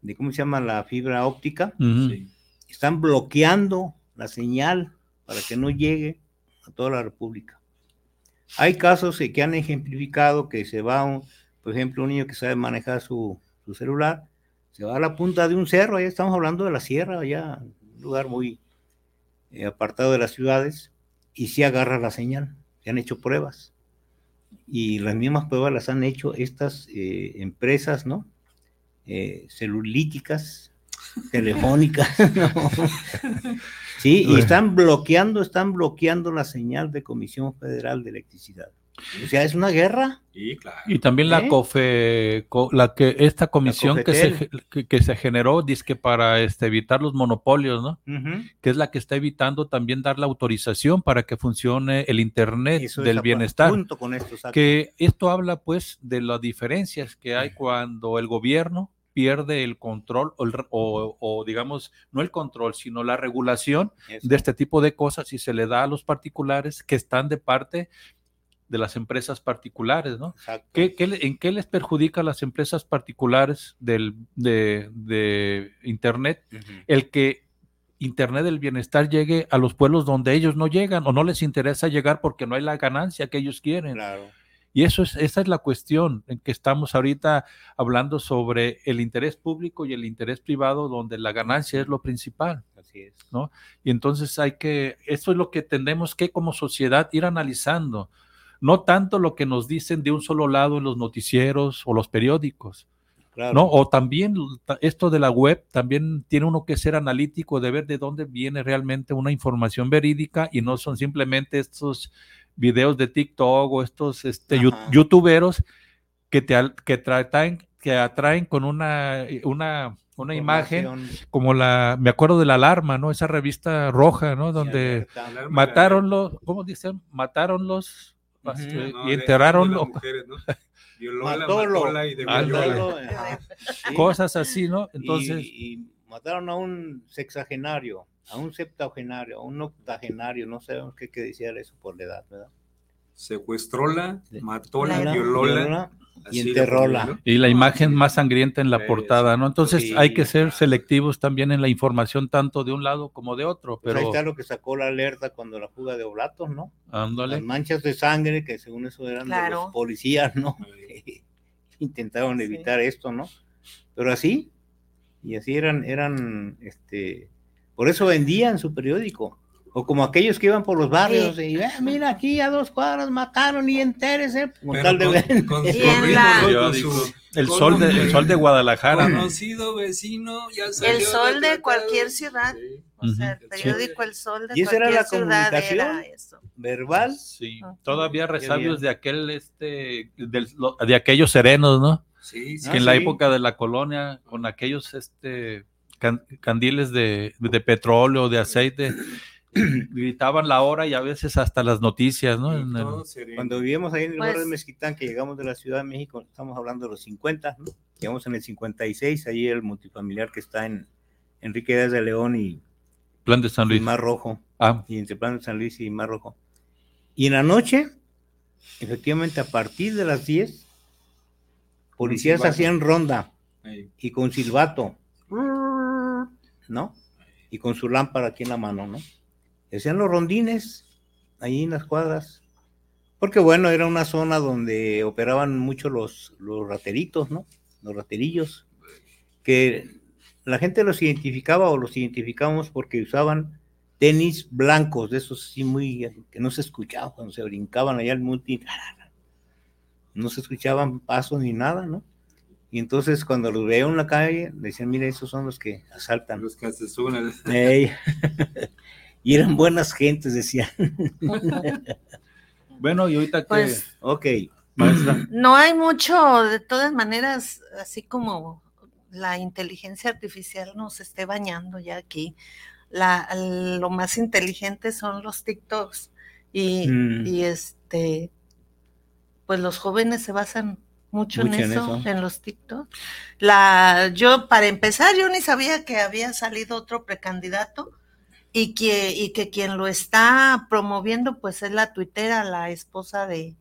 de ¿cómo se llama? La fibra óptica. Sí. están bloqueando la señal para que no llegue a toda la República. Hay casos que han ejemplificado que se va, un- por ejemplo, un niño que sabe manejar su, su celular, se va a la punta de un cerro, allá estamos hablando de la sierra, allá, un lugar muy eh, apartado de las ciudades, y sí agarra la señal. Se han hecho pruebas. Y las mismas pruebas las han hecho estas eh, empresas, ¿no? Eh, celulíticas, <laughs> telefónicas, <laughs> ¿no? Sí, y están bloqueando, están bloqueando la señal de Comisión Federal de Electricidad. O sea, es una guerra. Sí, claro. Y también la ¿Eh? COFE, co- la que esta comisión que se, que, que se generó, dizque para este, evitar los monopolios, ¿no? Que es la que está evitando también dar la autorización para que funcione el Internet Eso es del bienestar. Junto con esto. Que esto habla pues de las diferencias que hay cuando el gobierno pierde el control o, o- o, digamos, no el control, sino la regulación Eso. de este tipo de cosas y se le da a los particulares que están de parte de las empresas particulares, ¿no? ¿Qué, qué ¿En qué les perjudica a las empresas particulares del, de, de Internet el que Internet del bienestar llegue a los pueblos donde ellos no llegan o no les interesa llegar porque no hay la ganancia que ellos quieren? Claro. Y eso es, esa es la cuestión en que estamos ahorita hablando sobre el interés público y el interés privado, donde la ganancia es lo principal. Así es. Y entonces hay que, eso es lo que tenemos que como sociedad ir analizando, no tanto lo que nos dicen de un solo lado en los noticieros o los periódicos, Claro. ¿no? O también ta- esto de la web, también tiene uno que ser analítico de ver de dónde viene realmente una información verídica y no son simplemente estos videos de TikTok o estos este, Ajá. youtuberos que te que tratan que atraen con una una una imagen como la, me acuerdo de la alarma, ¿no? Esa revista roja, ¿no? Donde. Alarma, mataronlos, ¿cómo dicen? Mataronlos No, <laughs> y de- enterraronlo, de. Sí. cosas así, ¿no? Entonces, y, y mataron a un sexagenario, a un septagenario, a un octogenario, no sabemos qué, qué decía eso por la edad, ¿verdad? Secuestróla, matóla, La- violóla. Y ¿no? y la imagen más sangrienta en la Sí, portada, ¿no? Entonces sí, hay que ser selectivos también en la información tanto de un lado como de otro, Pues ahí pero está lo que sacó la alerta cuando la fuga de oblatos, ¿no? Las ándale. manchas de sangre, que según eso eran de los policías, ¿no? <laughs> Intentaron Sí. evitar esto, ¿no? Pero así, Y así eran, eran, este, por eso vendían su periódico. O como aquellos que iban por los barrios y eh, mira aquí a dos cuadras mataron y entérese. Con tal de ver. el, sol de, el sol de <laughs> Guadalajara. Conocido vecino, ya El sol de cualquier ciudad. O sea, el periódico El Sol de ¿Y esa era la comunicación verbal? Sí, todavía resabios de aquel, este, de aquellos serenos, ¿no? Sí, sí. Que en la época de la colonia, con aquellos, este, candiles de, de petróleo, de aceite, <clears throat> gritaban la hora y a veces hasta las noticias, ¿no? Cuando vivíamos ahí en el barrio de pues Mezquitán, que llegamos de la Ciudad de México, estamos hablando de los 50, ¿no? Llegamos en el 56, ahí el multifamiliar que está en Enrique Díaz de León y Plan de San Luis. Y Mar Rojo. Ah. Y entre Plan de San Luis y Mar Rojo. Y en la noche, efectivamente, a partir de las 10, policías hacían ronda y con silbato, ¿no? Y con su lámpara aquí en la mano, ¿no? Hacían los rondines ahí en las cuadras, porque bueno, era una zona donde operaban mucho los, los rateritos, ¿no? Los raterillos, que la gente los identificaba o los identificamos porque usaban tenis blancos, de esos sí muy, que no se escuchaba cuando se brincaban allá al multi, <laughs> no se escuchaban pasos ni nada, ¿no? Y entonces cuando los veía en la calle, decían, mira, esos son los que asaltan. Los que asesoran. <laughs> <laughs> y eran buenas gentes, decían. <laughs> bueno, y ahorita que... Pues, ok, maestra. No hay mucho, de todas maneras, así como la inteligencia artificial nos esté bañando ya aquí. La, lo más inteligente son los TikToks y, mm. y este, pues los jóvenes se basan mucho, en, eso, en, los TikToks. La, yo, para empezar, yo ni sabía que había salido otro precandidato y que, y que quien lo está promoviendo, pues es la tuitera, la esposa de,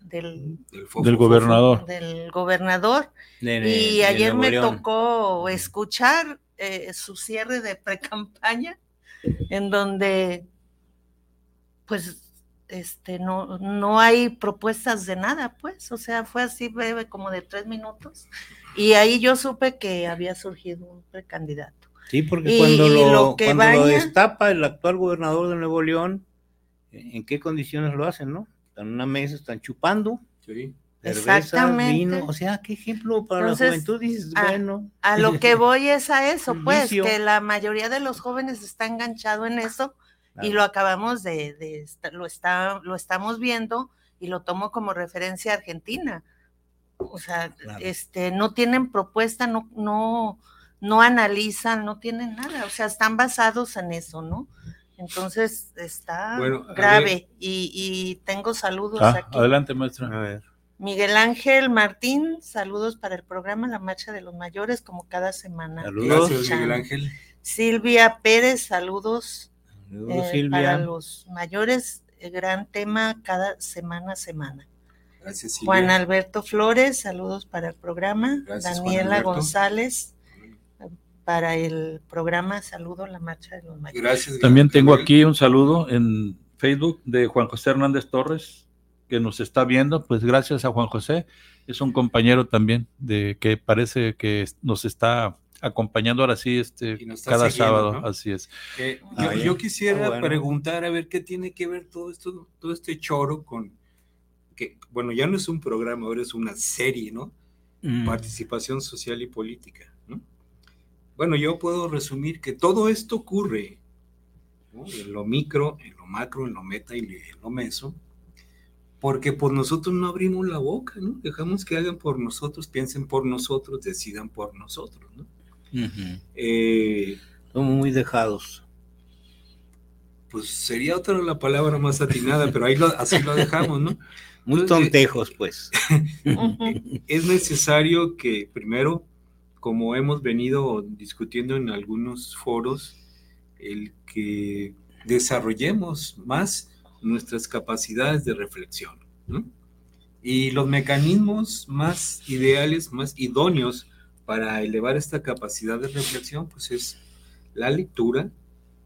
del, del, gobernador. Del gobernador. y ayer me tocó escuchar eh, su cierre de pre-campaña, en donde pues este no, no hay propuestas de nada, pues, o sea, fue así breve, como de tres minutos, y ahí yo supe que había surgido un precandidato. Sí, porque cuando, lo, cuando lo destapa el actual gobernador de Nuevo León, ¿en qué condiciones lo hacen, no? están en una mesa, están chupando. Sí. Cerveza, vino, o sea, qué ejemplo para la juventud, dices, a, bueno. A lo que <laughs> voy es a eso, pues, que la mayoría de los jóvenes está enganchado en eso y lo acabamos de, de, lo, está, lo estamos viendo y lo tomo como referencia a Argentina. O sea, este, no tienen propuesta, no, no, no analizan, no tienen nada, o sea, están basados en eso, ¿no? Entonces está grave y, tengo saludos ah, aquí. Adelante, maestra. Miguel Ángel Martín, saludos para el programa La Marcha de los Mayores, como cada semana. Saludos, Miguel Ángel. Silvia Pérez, saludos, eh, para los mayores, el gran tema cada semana semana. Gracias, Silvia. Juan Alberto Flores, saludos para el programa. Daniela González, para el programa Saludo la Marcha de los Mayores. Gracias. También tengo aquí un saludo en Facebook de Juan José Hernández Torres, que nos está viendo. Pues gracias a Juan José. Es un compañero también de que parece que nos está acompañando ahora sí este cada sábado, así es. Eh, yo, quisiera preguntar a ver qué tiene que ver todo esto, todo este choro con que, bueno, ya no es un programa, ahora es una serie, ¿no? Mm. Participación social y política. Bueno, yo puedo resumir que todo esto ocurre en lo micro, en lo macro, en lo meta y en lo meso, porque por nosotros no abrimos la boca, ¿no? Dejamos que hagan por nosotros, piensen por nosotros, decidan por nosotros, ¿no? Eh, Somos muy dejados. Pues sería otra la palabra más atinada, pero ahí así lo dejamos, ¿no? <laughs> Muy tontejos, pues. <laughs> es necesario que primero como hemos venido discutiendo en algunos foros, el que desarrollemos más nuestras capacidades de reflexión. Y los mecanismos más ideales, más idóneos para elevar esta capacidad de reflexión, pues es la lectura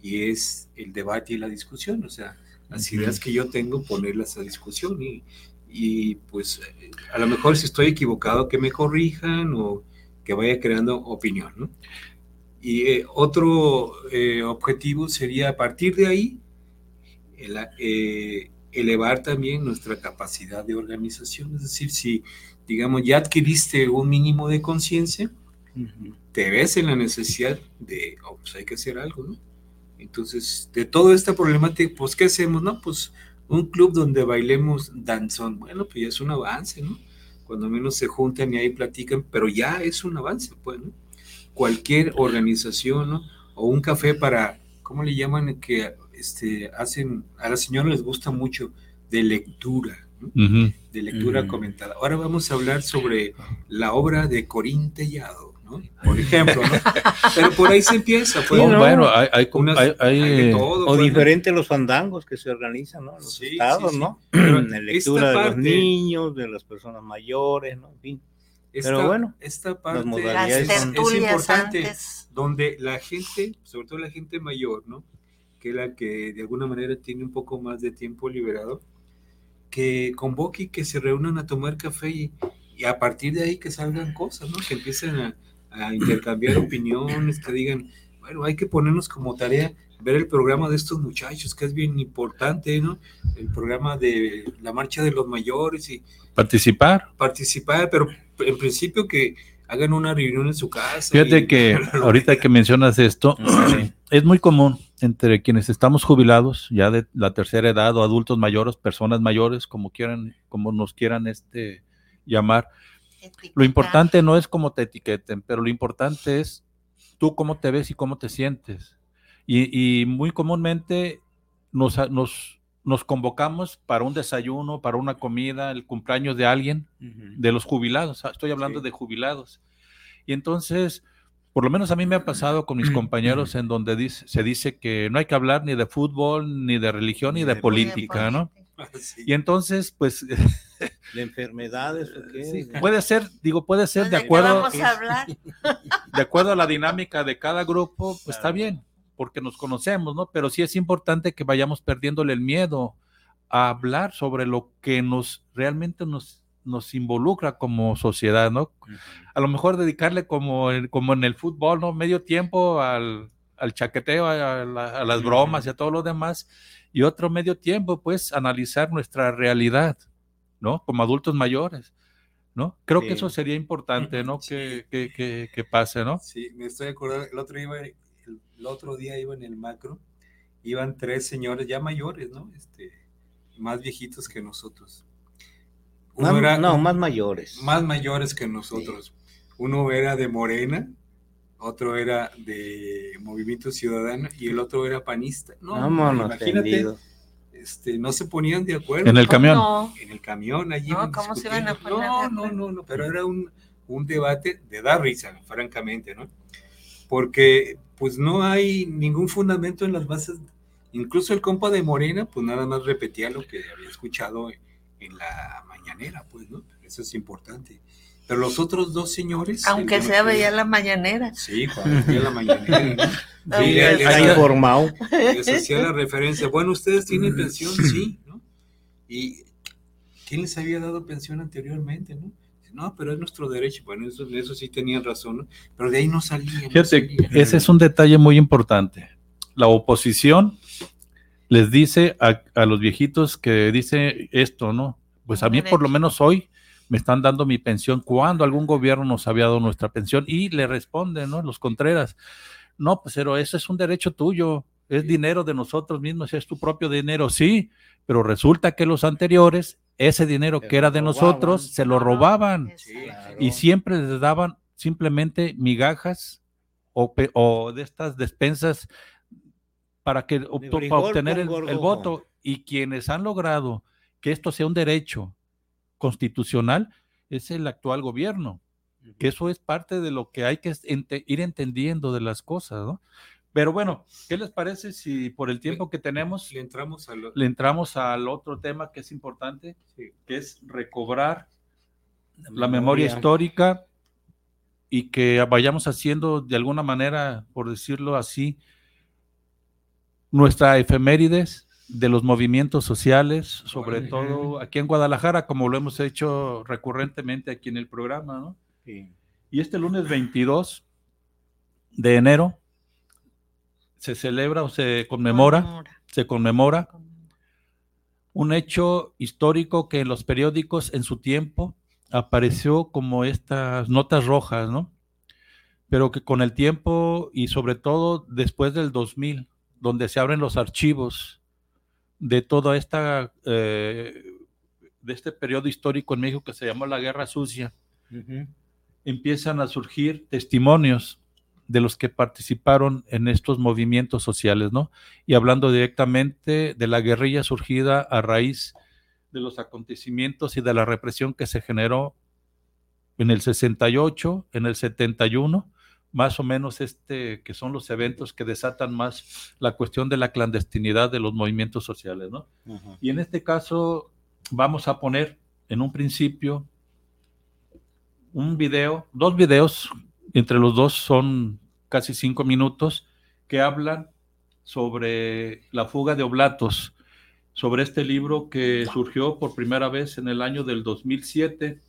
y es el debate y la discusión. O sea, las ideas que yo tengo, ponerlas a discusión y, y pues a lo mejor si estoy equivocado, que me corrijan o que vaya creando opinión. ¿no? Y eh, otro eh, objetivo sería a partir de ahí eh, elevar también nuestra capacidad de organización. Es decir, si, digamos, ya adquiriste un mínimo de conciencia, te ves en la necesidad de, oh, pues hay que hacer algo, ¿no? Entonces, de toda esta problemática, pues, ¿qué hacemos? No, pues un club donde bailemos danzón. Bueno, pues ya es un avance, ¿no? Cuando menos se juntan y ahí platican, pero ya es un avance, pues, ¿no? Cualquier organización, ¿no? O un café para, ¿cómo le llaman? Que este, hacen, a las señoras les gusta mucho de lectura, ¿no? de lectura comentada. Ahora vamos a hablar sobre la obra de Corín Tellado. Por ejemplo, ¿no? Pero por ahí se empieza. Pues, Bueno, hay, hay, hay, todo, o pues, diferente los fandangos que se organizan, ¿no? Los estados, ¿no? <clears throat> la lectura de los niños, de las personas mayores, ¿no? En fin. Pero bueno, esta parte es, es, importante, donde la gente, sobre todo la gente mayor, ¿no? Que es la que de alguna manera tiene un poco más de tiempo liberado, que convoque y que se reúnan a tomar café y, y a partir de ahí que salgan cosas, ¿no? Que empiecen a, a intercambiar <coughs> opiniones, que digan, bueno, hay que ponernos como tarea ver el programa de estos muchachos, que es bien importante, ¿no? El programa de la marcha de los mayores y participar. Participar, pero en principio que hagan una reunión en su casa. Fíjate que ahorita que mencionas esto, <clears throat> es muy común entre quienes estamos jubilados, ya de la tercera edad o adultos mayores, personas mayores, como quieran, como nos quieran este llamar, lo importante no es cómo te etiqueten, pero lo importante es tú cómo te ves y cómo te sientes. Y, muy comúnmente nos, nos, nos, convocamos para un desayuno, para una comida, el cumpleaños de alguien, de los jubilados. Ah, estoy hablando de jubilados. Y entonces, por lo menos a mí me ha pasado con mis <clears throat> compañeros en donde dice, se dice que no hay que hablar ni de fútbol, ni de religión, ni, de, política, ¿no? <laughs> Y entonces, pues... <laughs> ¿De enfermedades Puede ser, digo, puede ser de acuerdo... <laughs> De acuerdo a la dinámica de cada grupo, pues está bien, porque nos conocemos, ¿no? Pero sí es importante que vayamos perdiéndole el miedo a hablar sobre lo que nos realmente nos, nos involucra como sociedad, ¿no? A lo mejor dedicarle como, como en el fútbol, ¿no? Medio tiempo al, al chaqueteo, a, a, las bromas y a todo lo demás, y otro medio tiempo, pues, analizar nuestra realidad, ¿no? Como adultos mayores, ¿no? Creo que eso sería importante, ¿no? <clears throat> Que, que, que, pase, ¿no? Sí, me estoy acordando, el otro, iba, el, otro día iba en el macro, iban tres señores ya mayores, ¿no? Este, más viejitos que nosotros. no, más mayores. Más mayores que nosotros. Uno era de Morena, otro era de Movimiento Ciudadano y el otro era panista. No, imagínate, este, no se ponían de acuerdo. En el camión. En el camión allí. No, ¿cómo se iban a poner No, no, no, no, pero era un, un debate de dar risa, francamente, ¿no? Porque pues no hay ningún fundamento en las bases. Incluso el compa de Morena, pues nada más repetía lo que había escuchado en la mañanera, pues, ¿no? Eso es importante. Pero los otros dos señores. Aunque sea veía la mañanera. Sí, cuando veía la mañanera. <laughs> sí, les, informado. Les hacía la referencia. Bueno, ustedes tienen pensión, sí, ¿no? ¿Y quién les había dado pensión anteriormente, no? No, pero es nuestro derecho. Bueno, eso, eso sí tenían razón, ¿no? Pero de ahí no salían. Fíjate, ese es un detalle muy importante. La oposición les dice a, a los viejitos que dice esto, ¿no? Pues a mí, por lo menos hoy, me están dando mi pensión, cuando algún gobierno nos había dado nuestra pensión? Y le responden, ¿no? Los Contreras, no, pues pero eso es un derecho tuyo, es dinero de nosotros mismos, es tu propio dinero, sí, pero resulta que los anteriores, ese dinero que era de nosotros, se lo robaban. y siempre les daban simplemente migajas o, de estas despensas para que obtener el voto. Y quienes han logrado que esto sea un derecho constitucional es el actual gobierno, que eso es parte de lo que hay que ir entendiendo de las cosas, ¿no? Pero bueno, ¿qué les parece si por el tiempo que tenemos le entramos al, le entramos al otro tema que es importante, que es recobrar la, memoria. histórica y que vayamos haciendo de alguna manera, por decirlo así, nuestra efemérides de los movimientos sociales, sobre todo aquí en Guadalajara, como lo hemos hecho recurrentemente aquí en el programa, ¿no? Y este lunes 22 de enero se celebra o se conmemora, se conmemora un hecho histórico que en los periódicos en su tiempo apareció como estas notas rojas, ¿no? Pero que con el tiempo y sobre todo después del 2000, donde se abren los archivos de toda esta, eh, de este periodo histórico en México que se llamó la Guerra Sucia, empiezan a surgir testimonios de los que participaron en estos movimientos sociales, ¿no? Y hablando directamente de la guerrilla surgida a raíz de los acontecimientos y de la represión que se generó en el 68, en el 71, más o menos este que son los eventos que desatan más la cuestión de la clandestinidad de los movimientos sociales, ¿no? Y en este caso vamos a poner en un principio un video, dos videos, entre los dos son casi cinco minutos, que hablan sobre la fuga de oblatos, sobre este libro que surgió por primera vez en el año del 2007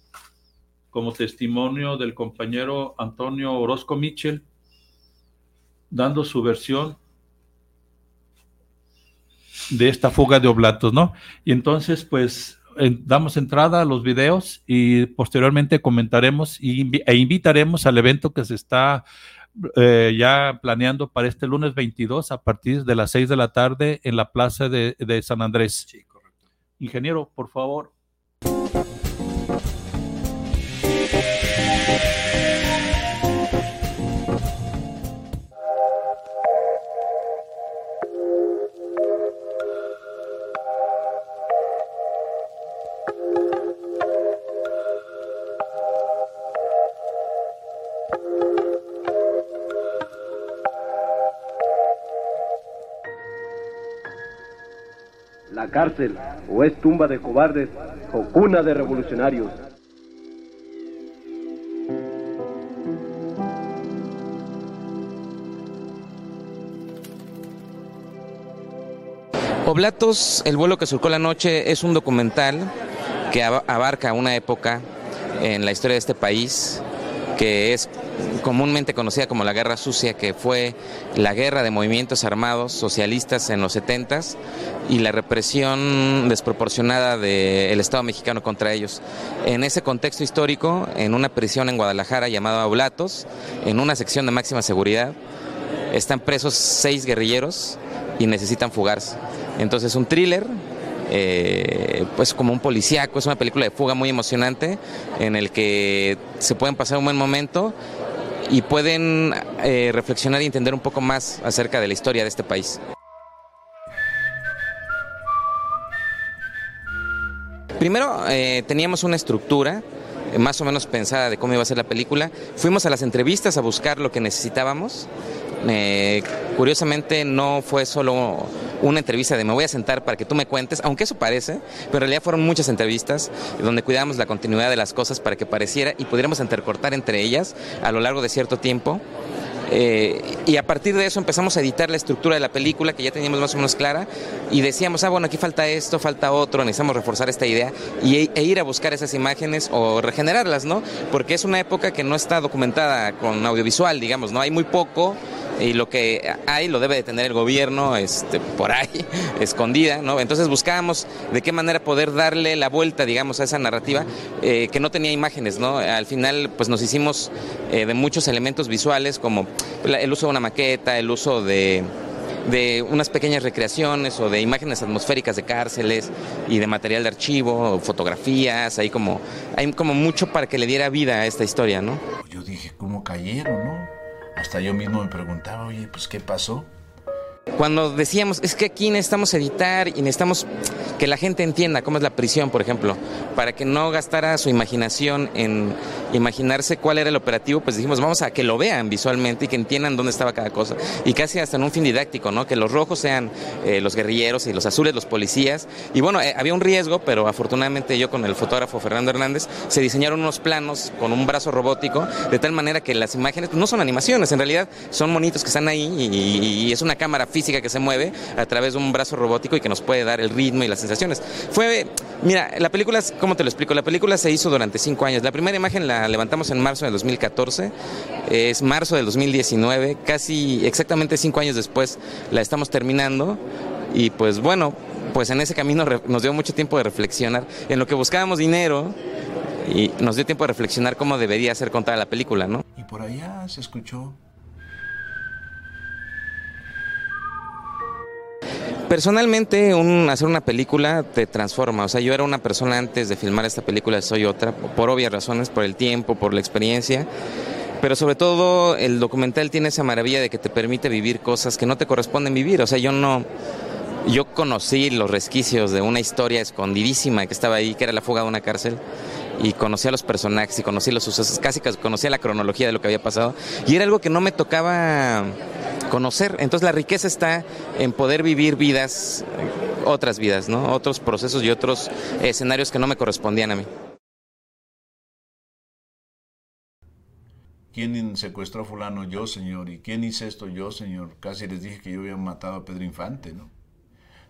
como testimonio del compañero Antonio Orozco Mitchell, dando su versión de esta fuga de oblatos, ¿no? Y entonces, pues, damos entrada a los videos y posteriormente comentaremos e invitaremos al evento que se está eh, ya planeando para este lunes 22 a partir de las 6 de la tarde en la plaza de, de San Andrés. Sí, correcto. Ingeniero, por favor. Cárcel o es tumba de cobardes o cuna de revolucionarios. Oblatos, el vuelo que surcó la noche, es un documental que abarca una época en la historia de este país que es comúnmente conocida como la Guerra Sucia, que fue la guerra de movimientos armados socialistas en los 70 y la represión desproporcionada del Estado mexicano contra ellos. En ese contexto histórico, en una prisión en Guadalajara llamada Oblatos, en una sección de máxima seguridad, están presos seis guerrilleros y necesitan fugarse. Entonces, un thriller eh, pues como un policíaco, es una película de fuga muy emocionante en el que se pueden pasar un buen momento y pueden eh, reflexionar y entender un poco más acerca de la historia de este país. Primero eh, teníamos una estructura más o menos pensada de cómo iba a ser la película. Fuimos a las entrevistas a buscar lo que necesitábamos eh, curiosamente no fue solo una entrevista de me voy a sentar para que tú me cuentes, aunque eso parece, pero en realidad fueron muchas entrevistas donde cuidábamos la continuidad de las cosas para que pareciera y pudiéramos intercortar entre ellas a lo largo de cierto tiempo. Eh, y a partir de eso empezamos a editar la estructura de la película que ya teníamos más o menos clara y decíamos, ah, bueno, aquí falta esto, falta otro, necesitamos reforzar esta idea y, e ir a buscar esas imágenes o regenerarlas, ¿no? Porque es una época que no está documentada con audiovisual, digamos, ¿no? Hay muy poco y lo que hay lo debe de tener el gobierno este, por ahí, <laughs> escondida, ¿no? Entonces buscábamos de qué manera poder darle la vuelta, digamos, a esa narrativa eh, que no tenía imágenes, ¿no? Al final, pues nos hicimos eh, de muchos elementos visuales, como el uso de una maqueta, el uso de de unas pequeñas recreaciones o de imágenes atmosféricas de cárceles y de material de archivo, fotografías, hay como, hay como mucho para que le diera vida a esta historia, ¿no? Yo dije, ¿cómo cayeron, no? Hasta yo mismo me preguntaba, oye, pues ¿qué pasó? Cuando decíamos, es que aquí necesitamos editar y necesitamos que la gente entienda cómo es la prisión, por ejemplo, para que no gastara su imaginación en imaginarse cuál era el operativo, pues dijimos, vamos a que lo vean visualmente y que entiendan dónde estaba cada cosa. Y casi hasta en un fin didáctico, ¿no? Que los rojos sean eh, los guerrilleros y los azules los policías. Y bueno, eh, había un riesgo, pero afortunadamente yo con el fotógrafo Fernando Hernández se diseñaron unos planos con un brazo robótico, de tal manera que las imágenes pues, no son animaciones, en realidad son monitos que están ahí y, y es una cámara fija física que se mueve a través de un brazo robótico y que nos puede dar el ritmo y las sensaciones. Fue, mira, la película, ¿cómo te lo explico? La película se hizo durante cinco años. La primera imagen la levantamos en marzo del 2014, es marzo del 2019, casi exactamente cinco años después la estamos terminando y pues bueno, pues en ese camino nos dio mucho tiempo de reflexionar. En lo que buscábamos dinero, y nos dio tiempo de reflexionar cómo debería ser contada la película, ¿no? Y por allá se escuchó. Personalmente, un, hacer una película te transforma. O sea, yo era una persona antes de filmar esta película, soy otra, por obvias razones, por el tiempo, por la experiencia. Pero sobre todo, el documental tiene esa maravilla de que te permite vivir cosas que no te corresponden vivir. O sea, yo no. Yo conocí los resquicios de una historia escondidísima que estaba ahí, que era la fuga de una cárcel y conocí a los personajes y conocí los sucesos, casi conocía la cronología de lo que había pasado y era algo que no me tocaba conocer. Entonces la riqueza está en poder vivir vidas, otras vidas, ¿no? Otros procesos y otros escenarios que no me correspondían a mí. ¿Quién secuestró a fulano? Yo, señor. ¿Y quién hizo esto? Yo, señor. Casi les dije que yo había matado a Pedro Infante, ¿no?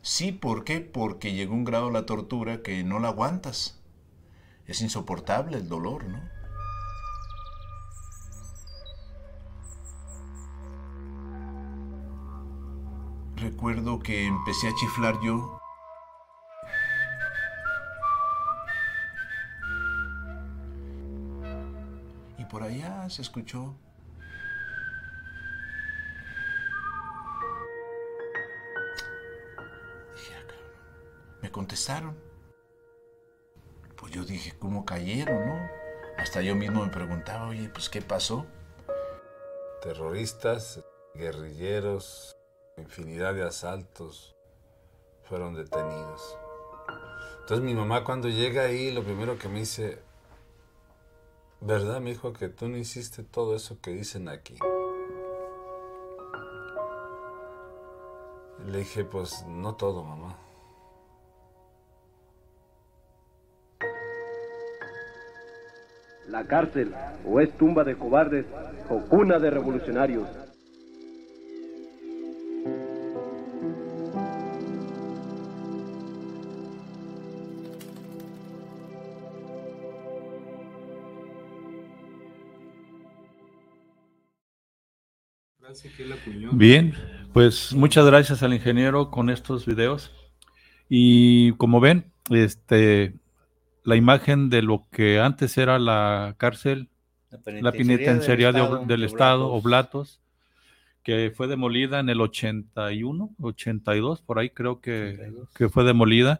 Sí, ¿por qué? Porque llegó un grado la tortura que no la aguantas. Es insoportable el dolor, ¿no? Recuerdo que empecé a chiflar yo. Y por allá se escuchó. Ah, Me contestaron. Pues yo dije, ¿cómo cayeron, no? Hasta yo mismo me preguntaba, oye, pues ¿qué pasó? Terroristas, guerrilleros, infinidad de asaltos fueron detenidos. Entonces mi mamá cuando llega ahí, lo primero que me dice, ¿verdad, mi hijo, que tú no hiciste todo eso que dicen aquí? Le dije, pues no todo, mamá. La cárcel o es tumba de cobardes o cuna de revolucionarios. Bien, pues muchas gracias al ingeniero con estos videos. Y como ven, este la imagen de lo que antes era la cárcel, la penitenciaría, del, Estado, Oblatos, que fue demolida en el 81, 82, por ahí creo que, que fue demolida,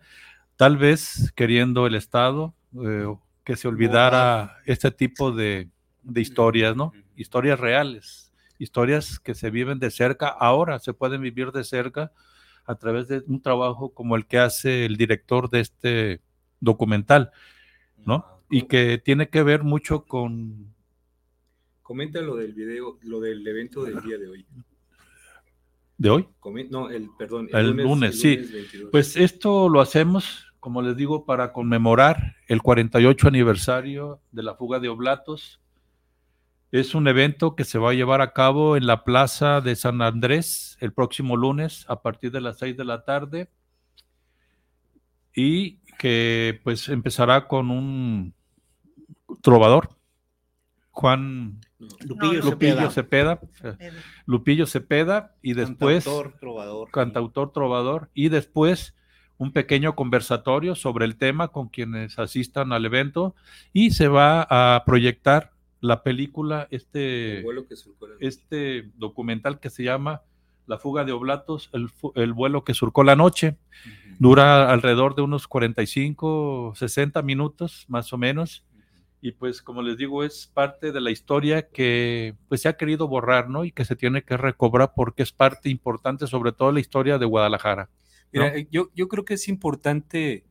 tal vez queriendo el Estado eh, que se olvidara este tipo de, de historias, ¿no? Historias reales, historias que se viven de cerca, ahora se pueden vivir de cerca a través de un trabajo como el que hace el director de este documental, ¿no? Y que tiene que ver mucho con... Comenta lo del video, lo del evento del día de hoy. ¿De hoy? No, el, perdón. El, lunes, sí. Pues esto lo hacemos, como les digo, para conmemorar el 48 aniversario de la fuga de Oblatos. Es un evento que se va a llevar a cabo en la Plaza de San Andrés el próximo lunes a partir de las 6 de la tarde. Y que pues empezará con un trovador, Juan Lupillo, Cepeda. Lupillo Cepeda y después cantautor trovador, cantautor trovador. Y después un pequeño conversatorio sobre el tema con quienes asistan al evento. Y se va a proyectar la película, este, este documental que se llama La fuga de Oblatos, el, el vuelo que surcó la noche. Dura alrededor de unos 45, 60 minutos más o menos. Y pues como les digo, es parte de la historia que pues se ha querido borrar, ¿no? Y que se tiene que recobrar porque es parte importante, sobre todo la historia de Guadalajara. yo, yo creo que es importante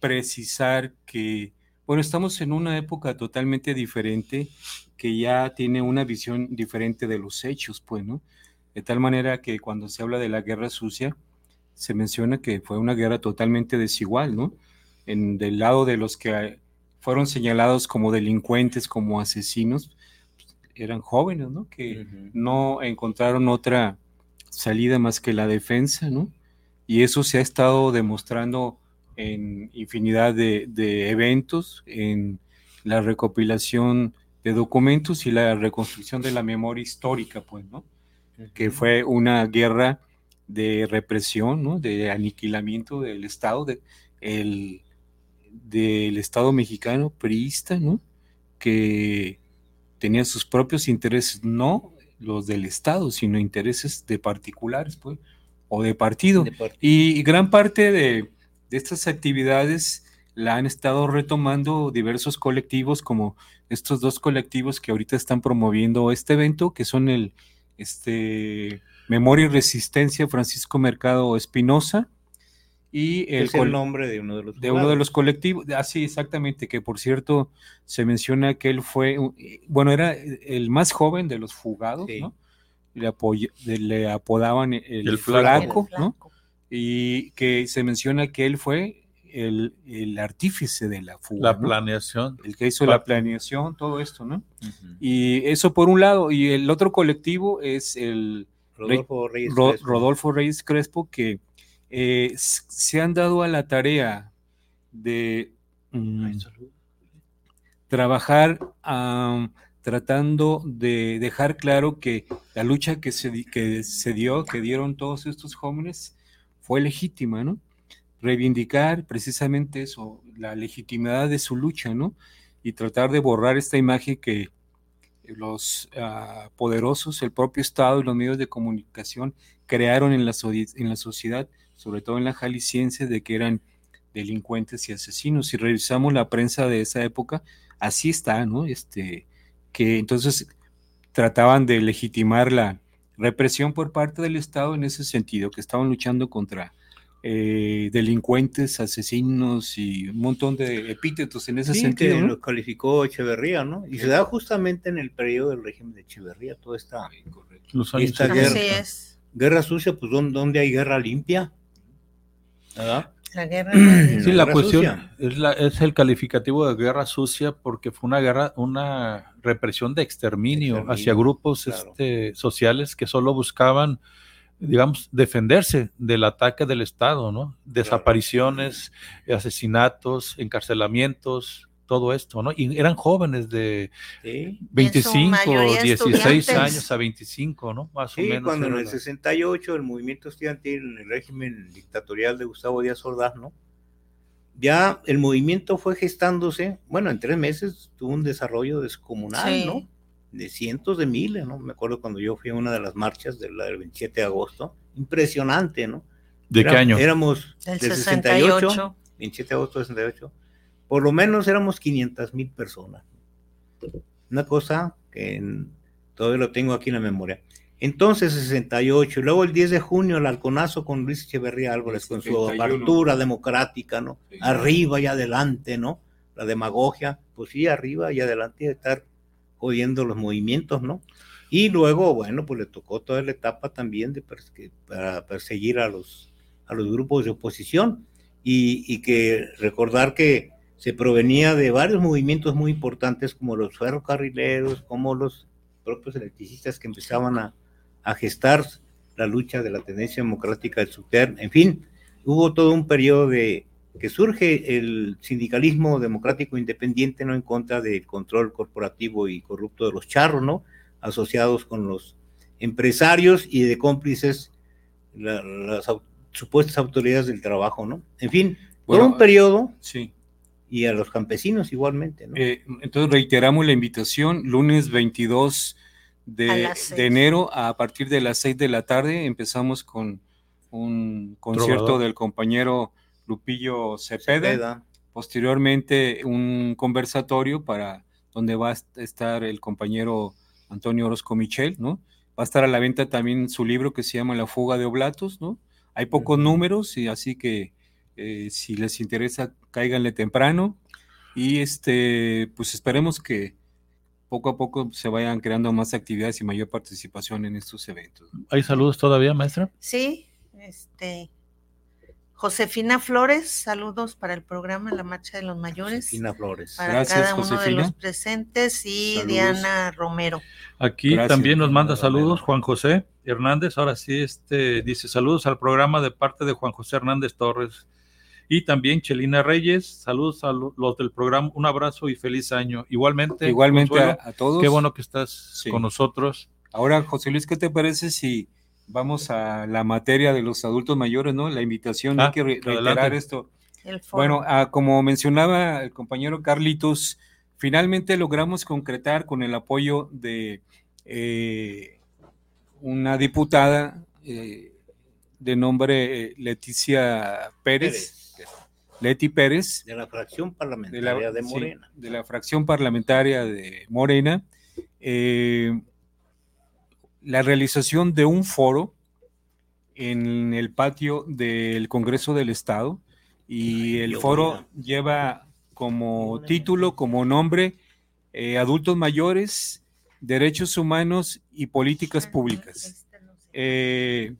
precisar que, bueno, estamos en una época totalmente diferente que ya tiene una visión diferente de los hechos, pues, ¿no? De tal manera que cuando se habla de la guerra sucia, se menciona que fue una guerra totalmente desigual, ¿no? En, del lado de los que fueron señalados como delincuentes, como asesinos, eran jóvenes, ¿no? Que no encontraron otra salida más que la defensa, ¿no? Y eso se ha estado demostrando en infinidad de, eventos, en la recopilación de documentos y la reconstrucción de la memoria histórica, pues, ¿no? Que fue una guerra de represión, ¿no? De aniquilamiento del Estado, de, el, del Estado mexicano priista, ¿no? Que tenía sus propios intereses, no los del Estado, sino intereses de particulares, pues, o de partido. Y, gran parte de, estas actividades la han estado retomando diversos colectivos, como estos dos colectivos que ahorita están promoviendo este evento, que son el este, Memoria y Resistencia Francisco Mercado Espinosa, y el, es el nombre de uno de los de uno de los colectivos. Así ah, exactamente que por cierto se menciona que él fue bueno era el más joven de los fugados ¿no? le, apodaban el, flaco, ¿no? y que se menciona que él fue el, artífice de la fuga la planeación. El que hizo la planeación todo esto no y eso por un lado y el otro colectivo es el Rodolfo Reyes Crespo que eh, se han dado a la tarea de mm, trabajar tratando de dejar claro que la lucha que se, que se dio, que dieron todos estos jóvenes, fue legítima, ¿no? Reivindicar precisamente eso, la legitimidad de su lucha, ¿no? Y tratar de borrar esta imagen que los ah, poderosos, el propio Estado y los medios de comunicación crearon en la, en la sociedad sobre todo en la jalisciense, de que eran delincuentes y asesinos. Si revisamos la prensa de esa época, así está, ¿no? Este, que entonces trataban de legitimar la represión por parte del Estado en ese sentido, que estaban luchando contra eh, delincuentes, asesinos y un montón de epítetos en ese sentido. Que lo calificó Echeverría, ¿no? Y se da justamente en el periodo del régimen de Echeverría, toda esta, esta guerra, guerra sucia, pues ¿dónde hay guerra limpia? La guerra. <clears throat> sí, la, cuestión es, la, es, el calificativo de guerra sucia porque fue una guerra, una represión de exterminio, hacia grupos este, sociales que solo buscaban, digamos, defenderse del ataque del Estado, ¿no? Desapariciones, asesinatos, encarcelamientos, todo esto, ¿no? Y eran jóvenes de 25, 16 años a 25, ¿no? Más o menos. cuando en el 68 el movimiento estudiantil en el régimen dictatorial de Gustavo Díaz Ordaz, ¿no? Ya el movimiento fue gestándose, bueno, en tres meses tuvo un desarrollo descomunal, ¿no? De cientos de miles, ¿no? Me acuerdo cuando yo fui a una de las marchas del 27 de agosto, impresionante, ¿no? ¿De qué año? Éramos del, 68, 27 de agosto del 68 por lo menos éramos 500 mil personas. Una cosa que todavía lo tengo aquí en la memoria. Entonces, 68, y luego el 10 de junio, el halconazo con Luis Echeverría Álvarez, con su apertura democrática, ¿no? Arriba y adelante, ¿no? La demagogia, pues sí, arriba y adelante, de estar jodiendo los movimientos, ¿no? Y luego, bueno, pues le tocó toda la etapa también de para perseguir a los, grupos de oposición y, que recordar que se provenía de varios movimientos muy importantes como los ferrocarrileros, como los propios electricistas que empezaban a, gestar la lucha de la tendencia democrática del subter. En fin, hubo todo un periodo de que surge el sindicalismo democrático independiente no en contra del control corporativo y corrupto de los charros, ¿no? Asociados con los empresarios y de cómplices las supuestas autoridades del trabajo, ¿no? En fin, fue un periodo sí y a los campesinos igualmente. ¿no? Eh, entonces reiteramos la invitación, lunes 22 de, enero a partir de las 6 de la tarde empezamos con un concierto del compañero Lupillo Cepeda, posteriormente un conversatorio para donde va a estar el compañero Antonio Orozco Michel, ¿no? Va a estar a la venta también su libro que se llama La fuga de oblatos, ¿no? Hay pocos números y así que eh, si les interesa, cáiganle temprano. Y este, pues esperemos que poco a poco se vayan creando más actividades y mayor participación en estos eventos. ¿Hay saludos todavía, maestra? Sí, este. Josefina Flores, saludos para el programa La Marcha de los Mayores. Josefina Flores. Para Gracias, cada uno de los presentes y Diana Romero. Aquí también nos manda saludos Juan José. Hernández, ahora sí, este dice saludos al programa de parte de Juan José Hernández Torres. Y también Chelina Reyes, saludos a los del programa, un abrazo y feliz año. Igualmente, igualmente a, todos. Qué bueno que estás con nosotros. Ahora, José Luis, ¿qué te parece si vamos a la materia de los adultos mayores, no? La invitación, hay ah, que reiterar esto. Bueno, ah, como mencionaba el compañero Carlitos, finalmente logramos concretar con el apoyo de eh, una diputada eh, de nombre eh, Leticia Pérez, Leti Pérez. De la fracción parlamentaria de, Morena. de la fracción parlamentaria de Morena. La realización de un foro en el patio del Congreso del Estado y el foro lleva como título, como nombre, Adultos Mayores derechos humanos y políticas públicas. Eh,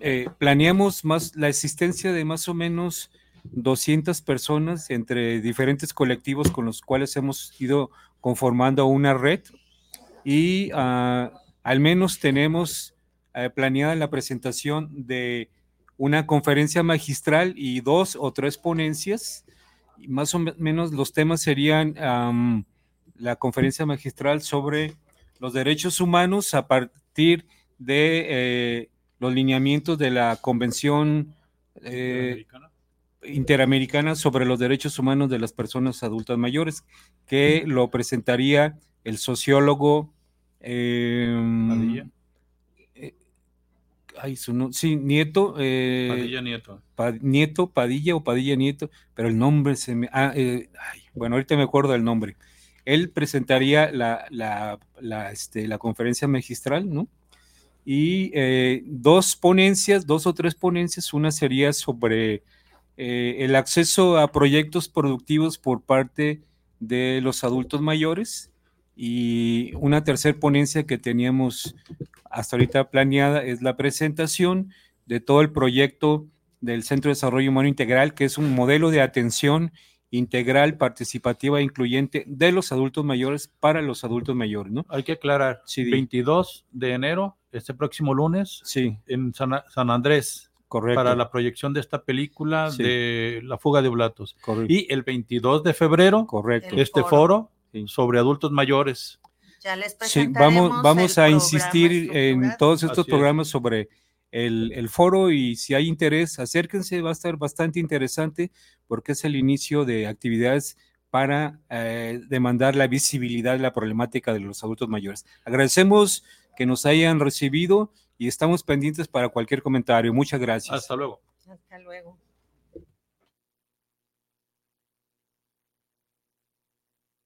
eh, planeamos más la existencia de más o menos 200 personas entre diferentes colectivos con los cuales hemos ido conformando una red y ah, al menos tenemos eh, planeada la presentación de una conferencia magistral y dos o tres ponencias. más o menos los temas serían la conferencia magistral sobre los derechos humanos a partir de eh, los lineamientos de la Convención eh, Interamericana sobre los Derechos Humanos de las Personas Adultas Mayores, que lo presentaría el sociólogo em, eh, ay, su sí, Nieto. Padilla Nieto. nieto, Padilla o Padilla Nieto, pero el nombre se me. Ah, bueno, ahorita me acuerdo del nombre él presentaría la, este, la, conferencia magistral, ¿no? Y eh, dos ponencias, dos o tres ponencias, una sería sobre eh, el acceso a proyectos productivos por parte de los adultos mayores y una tercera ponencia que teníamos hasta ahorita planeada es la presentación de todo el proyecto del Centro de Desarrollo Humano Integral, que es un modelo de atención integral, participativa e incluyente de los adultos mayores para los adultos mayores, ¿no? Hay que aclarar, sí, 22 de enero, este próximo lunes, sí. en San, Andrés, Correcto. para la proyección de esta película de La fuga de Oblatos. Y el 22 de febrero, Correcto. este foro, sobre adultos mayores. Ya les sí, vamos, vamos a insistir en todos estos programas sobre el, foro y si hay interés, acérquense, va a estar bastante interesante porque es el inicio de actividades para eh, demandar la visibilidad de la problemática de los adultos mayores. Agradecemos que nos hayan recibido y estamos pendientes para cualquier comentario. Muchas gracias. Hasta luego. Hasta luego.